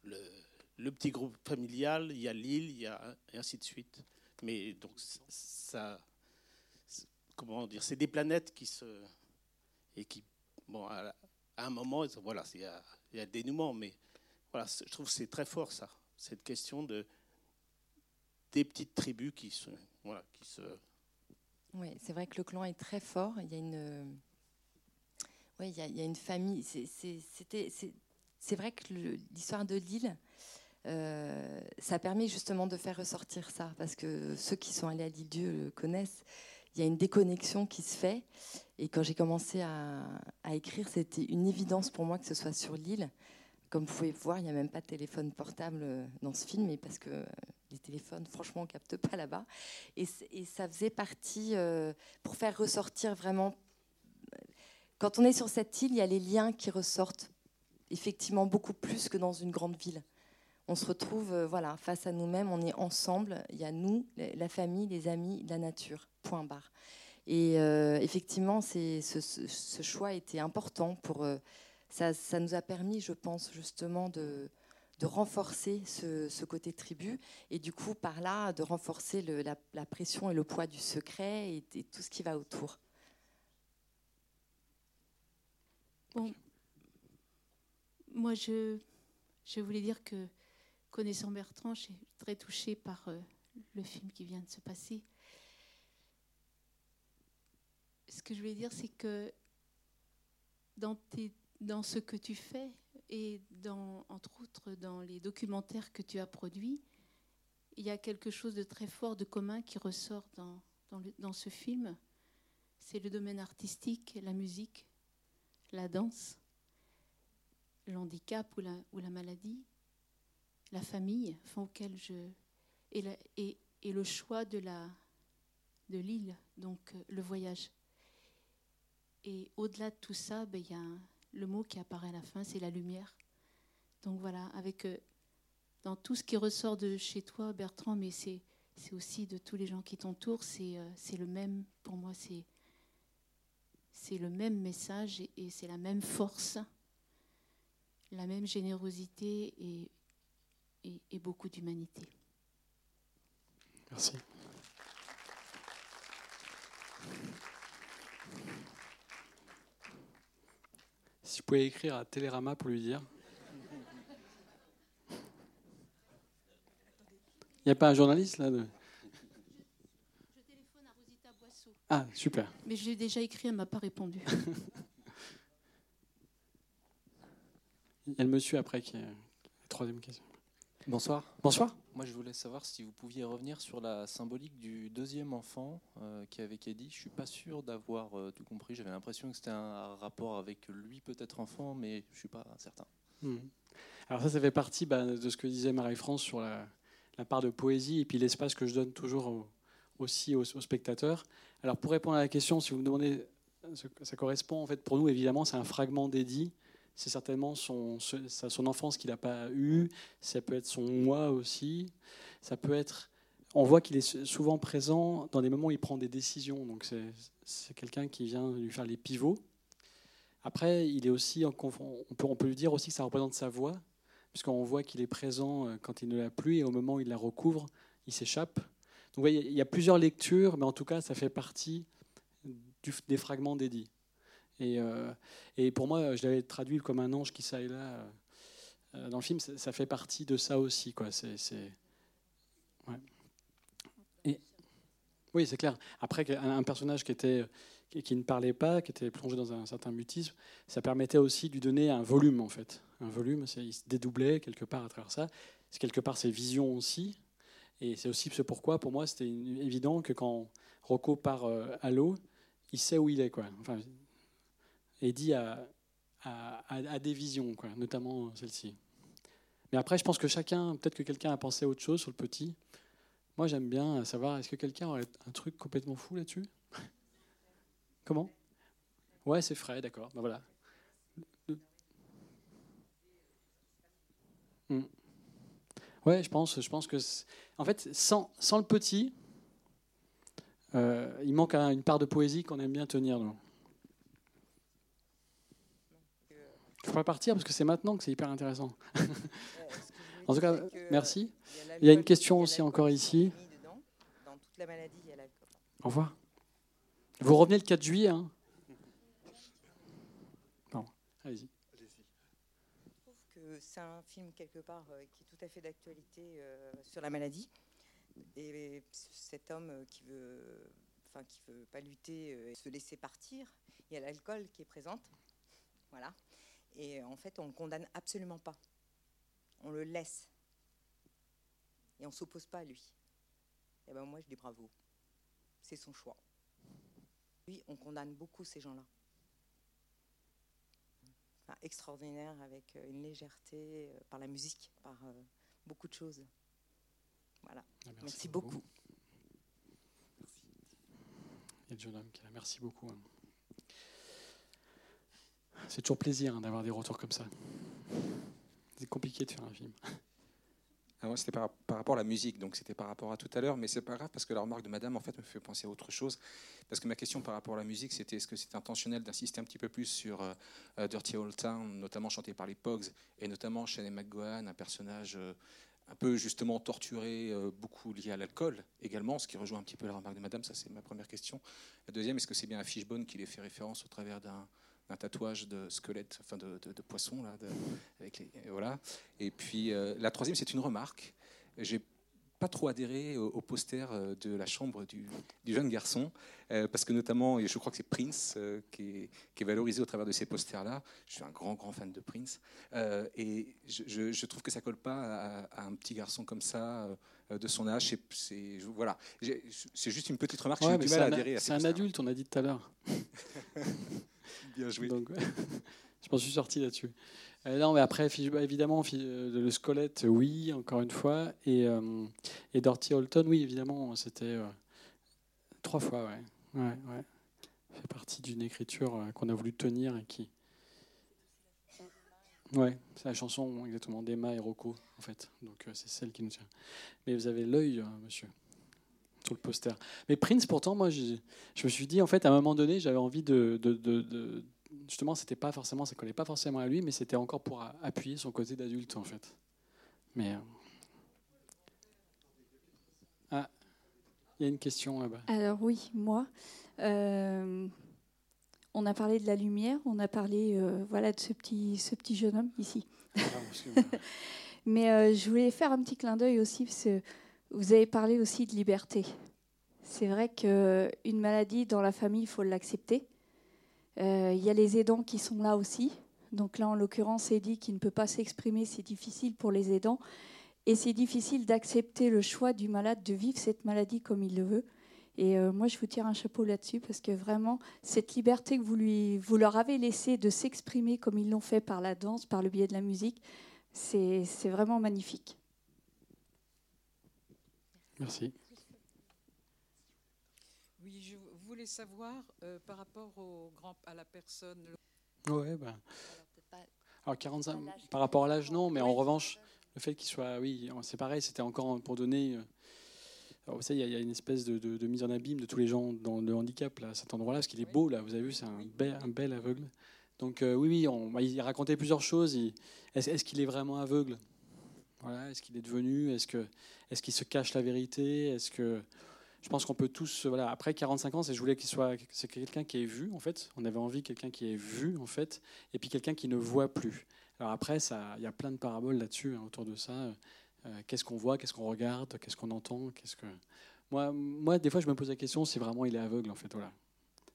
le, petit groupe familial, il y a l'île, il y a et ainsi de suite. Mais donc ça, comment dire, c'est des planètes qui se et qui, bon, à, un moment, voilà, il y, a, il dénouement, mais voilà, je trouve que c'est très fort ça, cette question de des petites tribus qui se, voilà, qui se Oui, c'est vrai que le clan est très fort. Il y a une, ouais, il y a, une famille. C'est- vrai que l'histoire de l'île, euh, ça permet justement de faire ressortir ça, parce que ceux qui sont allés à l'île Dieu le connaissent. Il y a une déconnexion qui se fait. Et quand j'ai commencé à, écrire, c'était une évidence pour moi que ce soit sur l'île. Comme vous pouvez voir, il n'y a même pas de téléphone portable euh, dans ce film, et parce que les téléphones, franchement, on capte pas là-bas. Et, ça faisait partie, euh, pour faire ressortir vraiment... Quand on est sur cette île, il y a les liens qui ressortent effectivement beaucoup plus que dans une grande ville. On se retrouve euh, voilà, face à nous-mêmes, on est ensemble, il y a nous, la famille, les amis, la nature, point barre. Et euh, effectivement, ce, ce- choix était important pour... ça, ça nous a permis, je pense, justement de, de renforcer ce, côté tribu et du coup, par là, de renforcer la, pression et le poids du secret et, tout ce qui va autour. Bon, moi, je, je voulais dire que, connaissant Bertrand, je suis très touchée par euh, le film qui vient de se passer. Ce que je voulais dire, c'est que dans, tes- dans ce que tu fais, et entre autres dans les documentaires que tu as produits, il y a quelque chose de très fort, de commun qui ressort dans, ce film. C'est le domaine artistique, la musique, la danse le handicap ou la, ou la maladie, la famille, auquel je et, le choix de l'île, donc euh, le voyage. Et au-delà de tout ça, ben, il y a un- le mot qui apparaît à la fin, c'est la lumière. Donc voilà, avec euh, dans tout ce qui ressort de chez toi, Bertrand, mais c'est c'est aussi de tous les gens qui t'entourent, c'est euh, le même, pour moi, c'est le même message et, c'est la même force la même générosité et- et beaucoup d'humanité. Merci. Si vous pouvez écrire à Télérama pour lui dire. Il n'y a pas un journaliste là de... Ah, super. Mais je l'ai déjà écrit, elle ne m'a pas répondu. Il y a le monsieur après qui est la troisième question. Bonsoir. Bonsoir. Moi, je voulais savoir si vous pouviez revenir sur la symbolique du deuxième enfant euh, qui est avec Eddie. Je suis pas sûr d'avoir euh, tout compris. J'avais l'impression que c'était un rapport avec lui, peut-être enfant, mais je suis pas certain. Hmm. Alors ça, ça fait partie bah, de ce que disait Marie-France sur la, part de poésie et puis l'espace que je donne toujours au, aussi aux, aux, spectateurs. Alors pour répondre à la question, si vous me demandez, ça correspond en fait pour nous évidemment, c'est un fragment d'Eddie c'est certainement son, enfance qu'il n'a pas eue, ça peut être son moi aussi, ça peut être... On voit qu'il est souvent présent dans des moments où il prend des décisions, donc c'est quelqu'un qui vient lui faire les pivots. Après, il est aussi, on peut, on peut lui dire aussi que ça représente sa voix, puisqu'on voit qu'il est présent euh, quand il ne l'a plus, et au moment où il la recouvre, il s'échappe. Donc il y a plusieurs lectures, mais en tout cas, ça fait partie des fragments d'Eddie. Et, euh, et, pour moi, je l'avais traduit comme un ange qui ça et là euh, dans le film. Ça fait partie de ça aussi. Quoi. Et, oui, c'est clair. Après, un personnage qui, était, qui, ne parlait pas, qui était plongé dans un certain mutisme, ça permettait aussi de lui donner un volume, en fait. Un volume, il se dédoublait quelque part à travers ça. C'est quelque part ses visions aussi. Et c'est aussi ce pourquoi, pour moi, c'était évident que quand Rocco part euh, à l'eau, il sait où il est. Quoi. Enfin, dit à, à, des visions, quoi, notamment celle-ci. Mais après, je pense que chacun, peut-être que quelqu'un a pensé à autre chose sur le petit. Moi, j'aime bien savoir, est-ce que quelqu'un aurait un truc complètement fou là-dessus? Comment? Ouais, c'est frais, d'accord. Ben voilà. Hmm. Ouais, je pense, je pense que, en fait, sans, sans le petit, euh, il manque une part de poésie qu'on aime bien tenir. Nous. Je pourrais partir parce que c'est maintenant que c'est hyper intéressant. en tout cas, merci. Il y a une question aussi encore ici. Au revoir. Vous revenez le 4 juillet. Hein bon, allez-y. Je trouve que c'est un film quelque part euh, qui est tout à fait d'actualité euh, sur la maladie. Et cet homme euh, qui veut, enfin qui veut pas lutter et se laisser partir, il y a l'alcool qui est présente. Voilà. Et en fait, on ne le condamne absolument pas. On le laisse. Et on ne s'oppose pas à lui. Et eh ben moi, je dis bravo. C'est son choix. Oui, on condamne beaucoup ces gens-là. Enfin, extraordinaire, avec euh, une légèreté, euh, par la musique, par euh, beaucoup de choses. Voilà. Ah, merci, merci, beaucoup. beaucoup. Et John merci beaucoup. C'est toujours plaisir hein, d'avoir des retours comme ça. C'est compliqué de faire un film. Ah, moi, c'était par, rapport à la musique, donc c'était par rapport à tout à l'heure, mais c'est pas grave parce que la remarque de madame, en fait, me fait penser à autre chose. Parce que ma question par rapport à la musique, c'était est-ce que c'est intentionnel d'insister un petit peu plus sur euh, euh, Dirty Old Town, notamment chanté par les Pogs, et notamment Shane McGowan, un personnage euh, un peu justement torturé, beaucoup lié à l'alcool également, ce qui rejoint un petit peu la remarque de madame, ça c'est ma première question. La deuxième, est-ce que c'est bien à Fishbone qui les fait référence au travers d'un un tatouage de squelette, enfin de, de, poisson là, avec les, voilà. Et puis euh, la troisième, c'est une remarque. J'ai pas trop adhéré au, poster euh, de la chambre du, jeune garçon, euh, parce que notamment, et je crois que c'est Prince qui, est, valorisé au travers de ces posters-là. Je suis un grand, grand fan de Prince, et je, trouve que ça colle pas à, un petit garçon comme ça de son âge. C'est voilà, c'est juste une petite remarque. Ouais, C'est un adulte, on a dit tout à l'heure. Bien joué. Je m'en suis sorti là-dessus. Euh, non, mais après, évidemment, euh, le squelette, oui, encore une fois. Et, euh, et Dorothy Holton, oui, évidemment, c'était trois fois, ouais. ouais, ouais. fait partie d'une écriture qu'on a voulu tenir et qui. Ouais, c'est la chanson exactement d'Emma et Rocco, en fait. Donc c'est celle qui nous tient. Mais vous avez l'œil, monsieur sur le poster. Mais Prince, pourtant, moi, je, je, me suis dit, en fait, à un moment donné, j'avais envie de, de, de, justement, c'était pas forcément, ça collait pas forcément à lui, mais c'était encore pour appuyer son côté d'adulte, en fait. Mais euh, ah, il y a une question là-bas. Alors oui, moi. Euh, on a parlé de la lumière, on a parlé euh, voilà de ce petit, ce petit jeune homme ici. Ah, mais je voulais faire un petit clin d'œil aussi parce que vous avez parlé aussi de liberté. C'est vrai qu'une maladie dans la famille, il faut l'accepter. Euh, il y a les aidants qui sont là aussi. Donc là, en l'occurrence, Eddie qui ne peut pas s'exprimer, c'est difficile pour les aidants. Et c'est difficile d'accepter le choix du malade de vivre cette maladie comme il le veut. Et euh, moi, je vous tire un chapeau là-dessus parce que vraiment, cette liberté que vous, lui, vous leur avez laissée de s'exprimer comme ils l'ont fait par la danse, par le biais de la musique, c'est c'est vraiment magnifique. Merci. Oui, je voulais savoir euh, par rapport au grand, à la personne. Ouais, ben. Alors 45, par rapport à l'âge, non, mais en revanche, le fait qu'il soit, oui, c'est pareil, c'était encore pour donner. euh, Alors, vous savez, il y, a- une espèce de, de- de mise en abîme de tous les gens dans le handicap, là, à cet endroit-là, parce qu'il est beau, là, vous avez vu, c'est un bel, un bel aveugle. Donc, euh, oui, oui, on, bah, il racontait plusieurs choses. Est-ce qu'il est vraiment aveugle? Voilà, Est-ce qu'il est devenu? Est-ce que est qu'il se cache la vérité? Est-ce que je pense qu'on peut tous voilà après 45 ans c'est je voulais qu'il soit c'est quelqu'un qui ait vu en fait. On avait envie quelqu'un qui ait vu en fait et puis quelqu'un qui ne voit plus. Alors après ça il y a plein de paraboles là-dessus hein, autour de ça Euh, qu'est-ce qu'on voit qu'est-ce qu'on regarde qu'est-ce qu'on entend qu'est-ce que moi moi des fois je me pose la question si vraiment il est aveugle en fait voilà.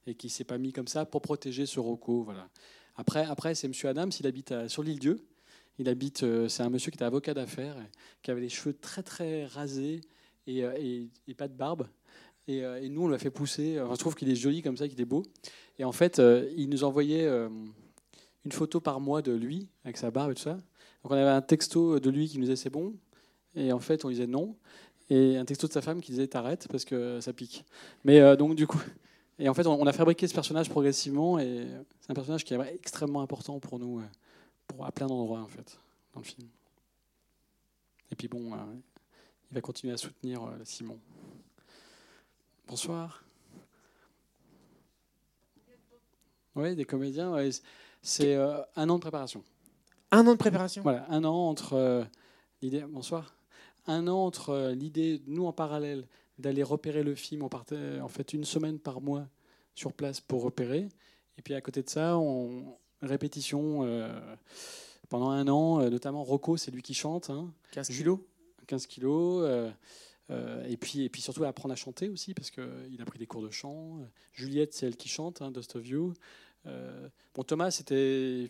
Et qui s'est pas mis comme ça pour protéger ce Rocco voilà. Après après c'est monsieur Adams il habite sur l'île Dieu. Il habite, euh, c'est un monsieur qui était avocat d'affaires, qui avait les cheveux très très rasés euh, et- et pas de barbe. Et, euh, et nous, on l'a fait pousser. Je trouve qu'il est joli comme ça, qu'il est beau. Et en fait, euh, il nous envoyait euh, une photo par mois de lui, avec sa barbe et tout ça. Donc on avait un texto de lui qui nous disait c'est bon. Et en fait, on disait non. Et un texto de sa femme qui disait t'arrêtes parce que ça pique. Mais donc, du coup. Et en fait, on, on a fabriqué ce personnage progressivement. Et c'est un personnage qui est extrêmement important pour nous, pour, à plein d'endroits, en fait, dans le film. Et puis bon, il va continuer à soutenir Simon. Bonsoir. Oui, des comédiens. ouais, c'est euh, un an de préparation. Un an de préparation Voilà, un an entre euh, l'idée. Bonsoir. Un an entre euh, l'idée, nous en parallèle, d'aller repérer le film. On partait en fait une semaine par mois sur place pour repérer. Et puis à côté de ça, on répétition pendant un an, notamment Rocco, c'est lui qui chante. Hein. 15 Julo, 15 kilos. Euh, euh, et, puis, et puis surtout apprendre à chanter aussi, parce qu'il a pris des cours de chant. Juliette, c'est elle qui chante, hein, Dust of You. Euh, bon, Thomas, c'était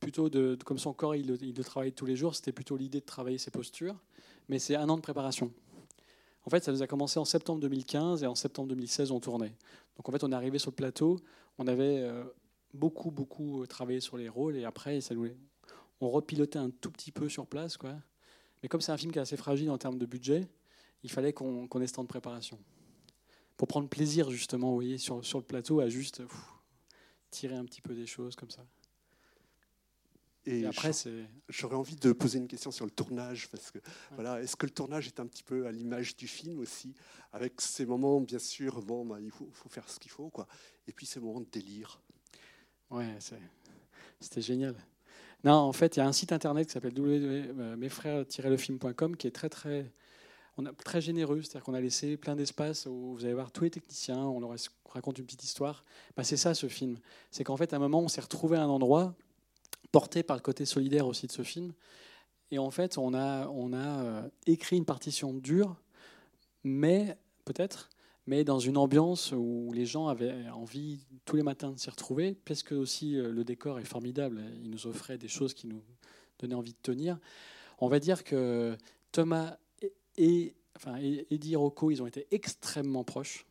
plutôt de, comme son corps, il, le- il le travaille tous les jours, c'était plutôt l'idée de travailler ses postures. Mais c'est un an de préparation. En fait, ça nous a commencé en septembre 2015 et en septembre 2016, on tournait. Donc en fait, on est arrivé sur le plateau, on avait euh, beaucoup, beaucoup euh, travaillé sur les rôles et après, ça nous, on repilotait un tout petit peu sur place. Quoi. Mais comme c'est un film qui est assez fragile en termes de budget, il fallait qu'on ait ce temps de préparation. Pour prendre plaisir, justement, vous voyez, sur, sur le plateau, à juste pff, tirer un petit peu des choses comme ça. Et, Et après, j'aurais- c'est- J'aurais envie de poser une question sur le tournage, parce que voilà, est-ce que le tournage est un petit peu à l'image du film aussi, avec ces moments, bien sûr, bon, bah, il faut, faut faire ce qu'il faut, quoi, et puis ces moments de délire. Ouais, c'était génial. Non, en fait, il y a un site internet qui s'appelle www.mesfrères-lefilm.com qui est très très, on a, très généreux. C'est-à-dire qu'on a laissé plein d'espace où vous allez voir tous les techniciens, on leur raconte une petite histoire. Bah, c'est ça ce film. C'est qu'en fait, à un moment, on s'est retrouvé à un endroit porté par le côté solidaire aussi de ce film. Et en fait, on a, on a euh, écrit une partition dure, mais peut-être, mais dans une ambiance où les gens avaient envie tous les matins de s'y retrouver, parce que aussi euh, le décor est formidable, il nous offrait des choses qui nous donnaient envie de tenir. On va dire que Thomas et, enfin, Eddie et Rocco, ils ont été extrêmement proches.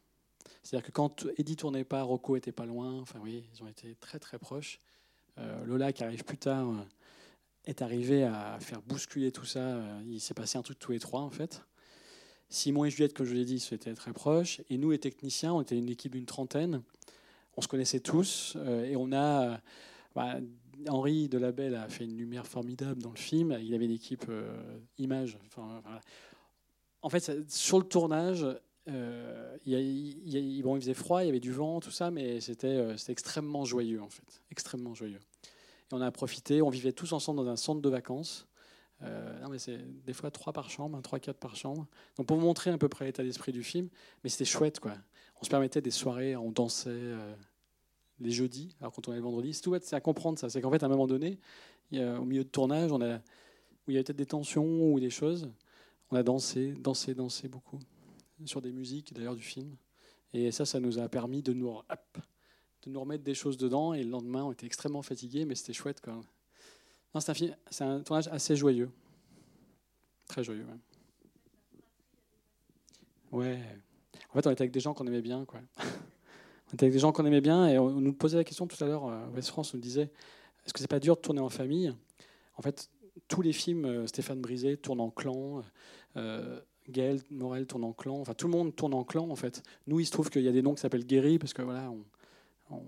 C'est-à-dire que quand Eddie tournait pas, Rocco était pas loin. Enfin oui, ils ont été très très proches. Euh, Lola, qui arrive plus tard, euh, est arrivé à faire bousculer tout ça. Euh, Il s'est passé un truc tous les trois en fait. Simon et Juliette, comme je l'ai dit, c'était très proches. Et nous, les techniciens, on était une équipe d'une trentaine. On se connaissait tous. et on a. bah, Henri Delabelle a fait une lumière formidable dans le film. Il avait une équipe image. En fait, sur le tournage, euh, y il faisait froid, il y avait du vent, tout ça, mais c'était euh, c'était extrêmement joyeux, en fait. Extrêmement joyeux. Et on a profité, on vivait tous ensemble dans un centre de vacances. Euh, non, mais c'est des fois trois par chambre, hein, trois, quatre par chambre. Donc pour vous montrer à peu près l'état d'esprit du film, mais c'était chouette, quoi. On se permettait des soirées, on dansait euh, les jeudis, alors quand on est le vendredi. C'est c'est à comprendre ça. C'est qu'en fait, à un moment donné, a- au milieu de tournage, où il y avait peut-être des tensions ou des choses, on a dansé, dansé, dansé beaucoup sur des musiques d'ailleurs du film. Et ça, ça nous a permis de nous, remettre des choses dedans. Et le lendemain, on était extrêmement fatigués, mais c'était chouette. Quoi. Non, c'est un, tournage assez joyeux. Très joyeux. Ouais. ouais. En fait, on était avec des gens qu'on aimait bien. Quoi. on était avec des gens qu'on aimait bien et on nous posait la question tout à l'heure. Euh, West France nous disait est-ce que c'est pas dur de tourner en famille? En fait, tous les films, euh, Stéphane Brisé tourne en clan. Euh, Gaël Morel tourne en clan. Enfin, tout le monde tourne en clan, en fait. Nous, il se trouve qu'il y a des noms qui s'appellent Guéry, parce que voilà, on, on,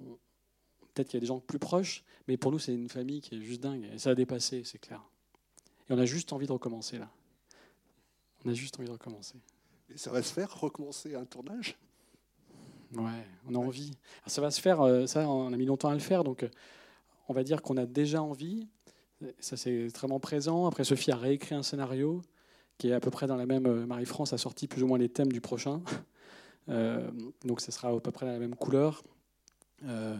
peut-être qu'il y a des gens plus proches, mais pour nous, c'est une famille qui est juste dingue. Et ça a dépassé, c'est clair. Et on a juste envie de recommencer, là. On a juste envie de recommencer. Et ça va se faire, recommencer un tournage? Ouais, on a envie. Alors ça va se faire, euh, ça, on a mis longtemps à le faire, donc euh, on va dire qu'on a déjà envie. Ça, c'est extrêmement présent. Après, Sophie a réécrit un scénario qui est à peu près dans la même. euh, Marie-France a sorti plus ou moins les thèmes du prochain. Euh, donc, ça sera à peu près la même couleur. euh,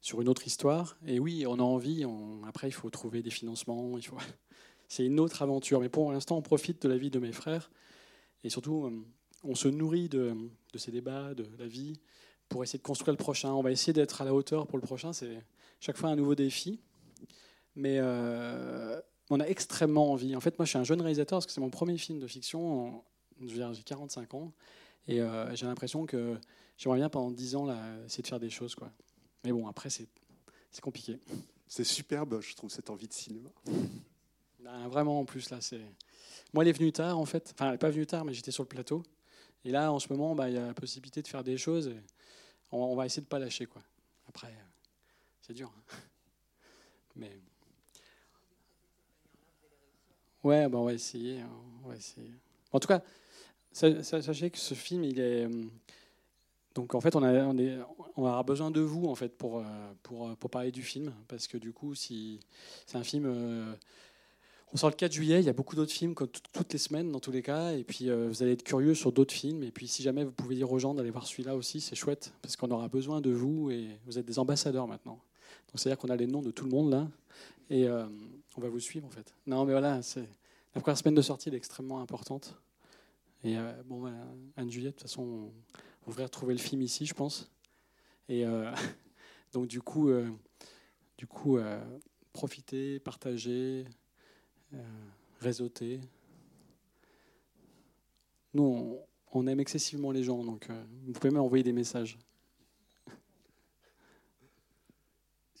sur une autre histoire. Et oui, on a envie. Après, il faut trouver des financements. Il faut... C'est une autre aventure. Mais pour l'instant, on profite de la vie de mes frères. Et surtout, on se nourrit de, ces débats, de la vie, pour essayer de construire le prochain. On va essayer d'être à la hauteur pour le prochain. C'est chaque fois un nouveau défi. Mais on a extrêmement envie. En fait, moi, je suis un jeune réalisateur parce que c'est mon premier film de fiction. J'ai 45 ans. Et euh, j'ai l'impression que j'aimerais bien, pendant 10 ans, là, essayer de faire des choses. Quoi. Mais bon, après, c'est compliqué. C'est superbe, je trouve, cette envie de cinéma. Ben, vraiment, en plus, là, c'est. Moi, elle est venue tard, en fait. Enfin, elle n'est pas venue tard, mais j'étais sur le plateau. Et là, en ce moment, bah, il y a la possibilité de faire des choses. et on, on va essayer de ne pas lâcher, quoi. Après, euh, c'est dur. hein. Mais. Ouais, bah, on va essayer. hein, On va essayer. En tout cas, sa- sa- sachez que ce film, il est. euh, Donc en fait, on, a, on, aura besoin de vous en fait pour, euh, pour, euh, pour parler du film, parce que du coup, si c'est un film, on sort le 4 juillet. Il y a beaucoup d'autres films toutes les semaines dans tous les cas, et puis vous allez être curieux sur d'autres films. Et puis si jamais vous pouvez dire aux gens d'aller voir celui-là aussi, c'est chouette, parce qu'on aura besoin de vous et vous êtes des ambassadeurs maintenant. Donc c'est à dire qu'on a les noms de tout le monde là, et on va vous suivre en fait. Non, mais voilà, c'est la première semaine de sortie est extrêmement importante. Et euh, bon, voilà, Anne Juliette, de toute façon, on, on devrait retrouver le film ici, je pense. Et euh, donc du coup, euh, du coup, profitez, partagez, euh, réseautez. Nous, on, on aime excessivement les gens, donc vous pouvez même envoyer des messages.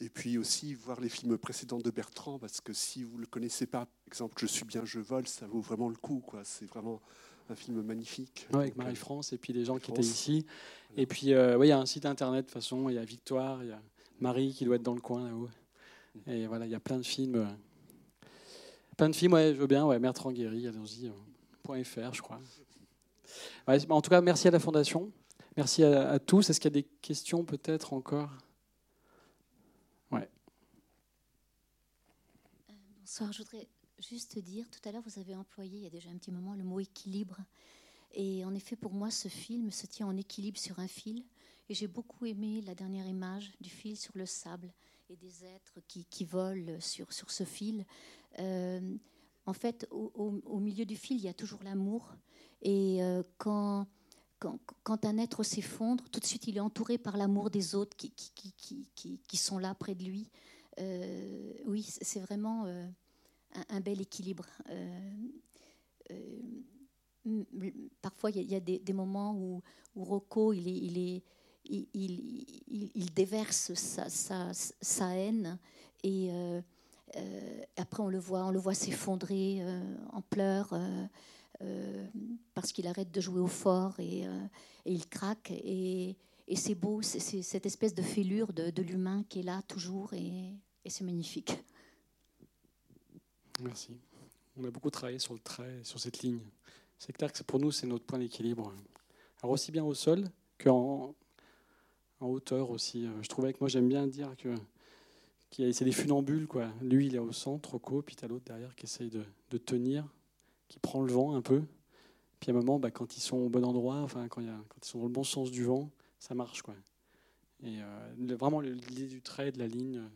Et puis aussi voir les films précédents de Bertrand, parce que si vous ne le connaissez pas, par exemple, Je suis bien, je vole, ça vaut vraiment le coup. quoi. C'est vraiment un film magnifique. Ouais, avec euh, Marie-France et puis les gens qui étaient ici. Et puis, euh, ouais, il y a un site internet, de toute façon, il y a Victoire, il y a Marie qui doit être dans le coin là-haut. Et voilà, il y a plein de films. euh, Plein de films, ouais, je veux bien, ouais, Bertrand Guéry, allons-y, euh, .fr, je crois. Ouais, en tout cas, merci à la Fondation. Merci à, à tous. Est-ce qu'il y a des questions peut-être encore Ouais. Bonsoir, je voudrais juste dire, tout à l'heure vous avez employé, il y a déjà un petit moment, le mot équilibre. Et en effet, pour moi, ce film se tient en équilibre sur un fil. Et j'ai beaucoup aimé la dernière image du fil sur le sable et des êtres qui, qui volent sur, sur ce fil. Euh, en fait, au, milieu du fil, il y a toujours l'amour. Et euh, quand, quand, un être s'effondre, tout de suite, il est entouré par l'amour des autres qui, qui- qui sont là près de lui. Euh, oui, c'est vraiment euh, un, bel équilibre. Euh, parfois, il y a, des, moments où, Rocco, il, déverse sa, haine et après on le voit, on le voit s'effondrer en pleurs parce qu'il arrête de jouer au fort et, et il craque et, et c'est beau, c'est cette espèce de fêlure de, l'humain qui est là toujours et, c'est magnifique. Merci. On a beaucoup travaillé sur le trait, sur cette ligne. C'est clair que pour nous, c'est notre point d'équilibre. Alors aussi bien au sol qu'en en hauteur aussi. Je trouvais que moi, j'aime bien dire que a- c'est des funambules. Quoi. Lui, il est au centre, Rocco, puis tu as l'autre derrière qui essaye de, tenir, qui prend le vent un peu. Puis à un moment, bah, quand ils sont au bon endroit, enfin, quand ils sont dans le bon sens du vent, ça marche. Quoi. Et euh, vraiment, l'idée du trait, de la ligne, euh,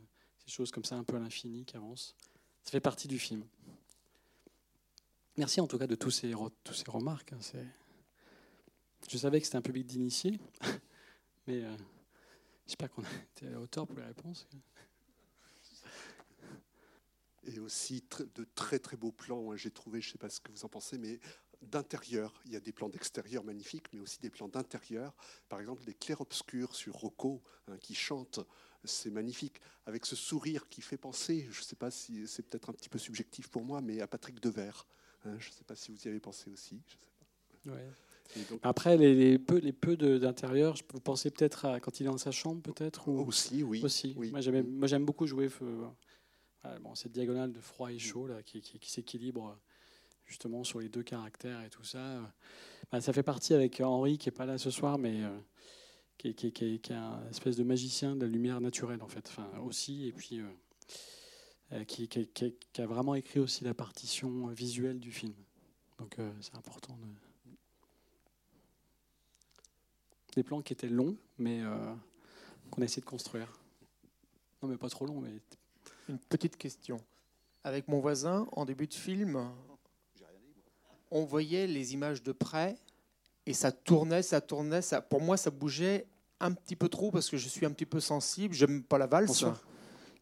ces choses comme ça un peu à l'infini qui avancent, ça fait partie du film. Merci en tout cas de tous ces, tous ces remarques. hein, Je savais que c'était un public d'initiés, mais euh, j'espère qu'on a été à la hauteur pour les réponses. et aussi de très très beaux plans. hein, J'ai trouvé, je ne sais pas ce que vous en pensez, mais d'intérieur. Il y a des plans d'extérieur magnifiques, mais aussi des plans d'intérieur. Par exemple, des clairs-obscurs sur Rocco hein, qui chante. C'est magnifique. Avec ce sourire qui fait penser, je ne sais pas si c'est peut-être un petit peu subjectif pour moi, mais à Patrick Devers. hein. je ne sais pas si vous y avez pensé aussi. je sais pas. Ouais. Et donc- Après, les, les peu, les peu de- d'intérieur, vous pensez peut-être à quand il est dans sa chambre, peut-être ou... Aussi, oui. Aussi. oui. Moi, j'aime, beaucoup jouer euh, bon, cette diagonale de froid et chaud là, qui, qui- qui s'équilibre justement sur les deux caractères et tout ça. Bah, ça fait partie avec Henri qui est pas là ce soir, mais euh, qui, est- un espèce de magicien de la lumière naturelle en fait, aussi, et puis euh, euh, qui, a vraiment écrit aussi la partition visuelle du film. Donc c'est important. De... Des plans qui étaient longs, mais qu'on a essayé de construire. Non, mais pas trop long, mais Une petite question. Avec mon voisin, en début de film, on voyait les images de près et ça tournait, ça tournait. Ça, pour moi, ça bougeait un petit peu trop parce que je suis un petit peu sensible. J'aime pas la valse. Bonsoir.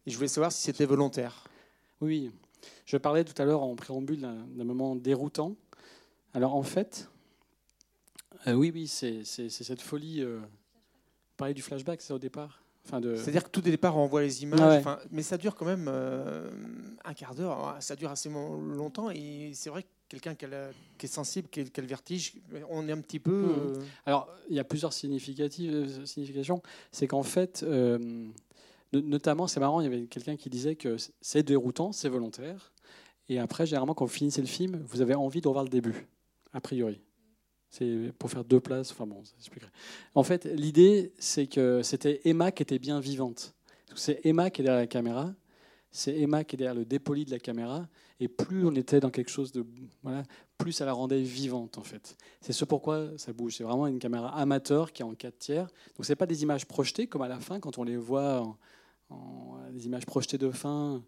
Et je voulais savoir si c'était volontaire. Oui, je parlais tout à l'heure en préambule d'un moment déroutant. Alors en fait, euh, oui, oui, c'est cette folie. Euh, parler du flashback, c'est au départ. Enfin de. C'est-à-dire que tout au départ, on voit les images, Ah ouais. mais ça dure quand même euh, un quart d'heure. Ça dure assez longtemps et c'est vrai que quelqu'un qui, est sensible, qui a, qui a le vertige, on est un petit peu. Mhm. euh, Alors, il y a plusieurs significatives- euh, significations. C'est qu'en fait, euh, no- notamment, c'est marrant, il y avait quelqu'un qui disait que c'est déroutant, c'est volontaire. Et après, généralement, quand vous finissez le film, vous avez envie de revoir le début, a priori. C'est pour faire deux places. Enfin bon, ça. En fait, l'idée, c'est que c'était Emma qui était bien vivante. C'est Emma qui est derrière la caméra. C'est Emma qui est derrière le dépoli de la caméra. Et plus on était dans quelque chose de. Voilà, plus ça la rendait vivante, en fait. C'est ce pourquoi ça bouge. C'est vraiment une caméra amateur qui est en 4 tiers. Donc, ce pas des images projetées comme à la fin, quand on les voit des images projetées de fin.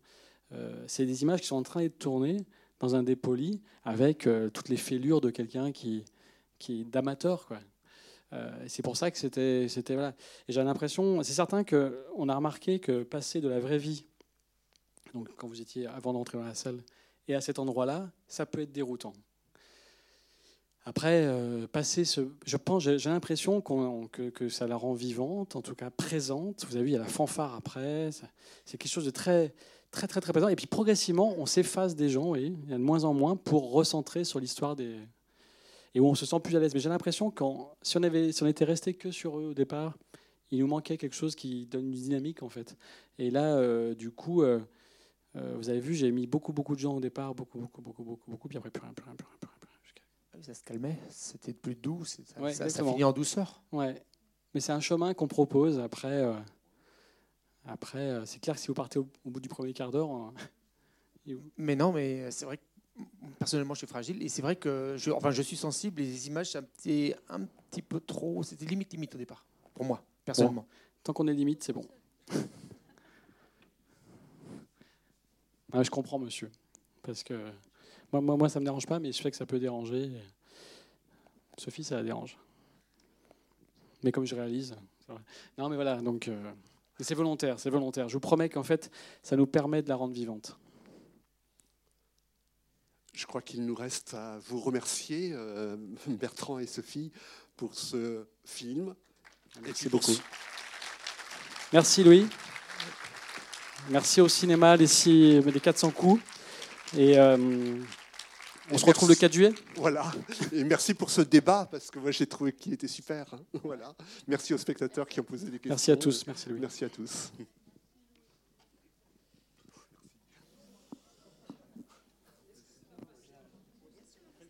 Euh, c'est des images qui sont en train d'être tournées dans un dépoli avec euh, toutes les fêlures de quelqu'un qui, qui est d'amateur. Quoi. Euh, c'est pour ça que c'était. c'était. Et j'ai l'impression, c'est certain qu'on a remarqué que passer de la vraie vie, donc quand vous étiez avant d'entrer dans la salle, et à cet endroit-là, ça peut être déroutant. Après, euh, passer ce, je pense, j'ai l'impression qu'on- que, ça la rend vivante, en tout cas présente. Vous avez vu, il y a la fanfare après. C'est quelque chose de très, très, très, très présent. Et puis progressivement, on s'efface des gens, oui, il y a de moins en moins pour recentrer sur l'histoire des et où on se sent plus à l'aise. Mais j'ai l'impression que si on si on était resté que sur eux au départ, il nous manquait quelque chose qui donne une dynamique en fait. Et là, euh, du coup. euh, vous avez vu, j'ai mis beaucoup, beaucoup de gens au départ, beaucoup, beaucoup, beaucoup, beaucoup, beaucoup, puis après plus rien, plus rien, plus rien, plus rien. Ah oui, ça se calmait, c'était plus doux, ça, Ouais, ça- ça exactement. finit en douceur. Ouais. Mais c'est un chemin qu'on propose. Après, euh, après euh, c'est clair que si vous partez au, au bout du premier quart d'heure, euh, Mais non, mais c'est vrai que personnellement, je suis fragile et c'est vrai que je, enfin, je suis sensible et les images, c'était un petit peu trop, c'était limite, limite au départ, pour moi, personnellement. Bon. tant qu'on est limite, c'est bon. Ah, je comprends, monsieur. Parce que moi, moi, moi ça ne me dérange pas, mais je sais que ça peut déranger. Sophie, ça la dérange. Mais comme je réalise. Non, mais voilà, donc. euh, c'est volontaire, c'est volontaire. Je vous promets qu'en fait, ça nous permet de la rendre vivante. Je crois qu'il nous reste à vous remercier, euh, Bertrand et Sophie, pour ce film. Merci beaucoup. Merci Louis. Merci au cinéma les, six, les 400 coups. Et euh, on Et se retrouve le merci- 4 juillet Voilà. Et merci pour ce débat, parce que moi j'ai trouvé qu'il était super. hein. Voilà. Merci aux spectateurs qui ont posé des questions. Merci à tous. Merci Louis. Merci à tous.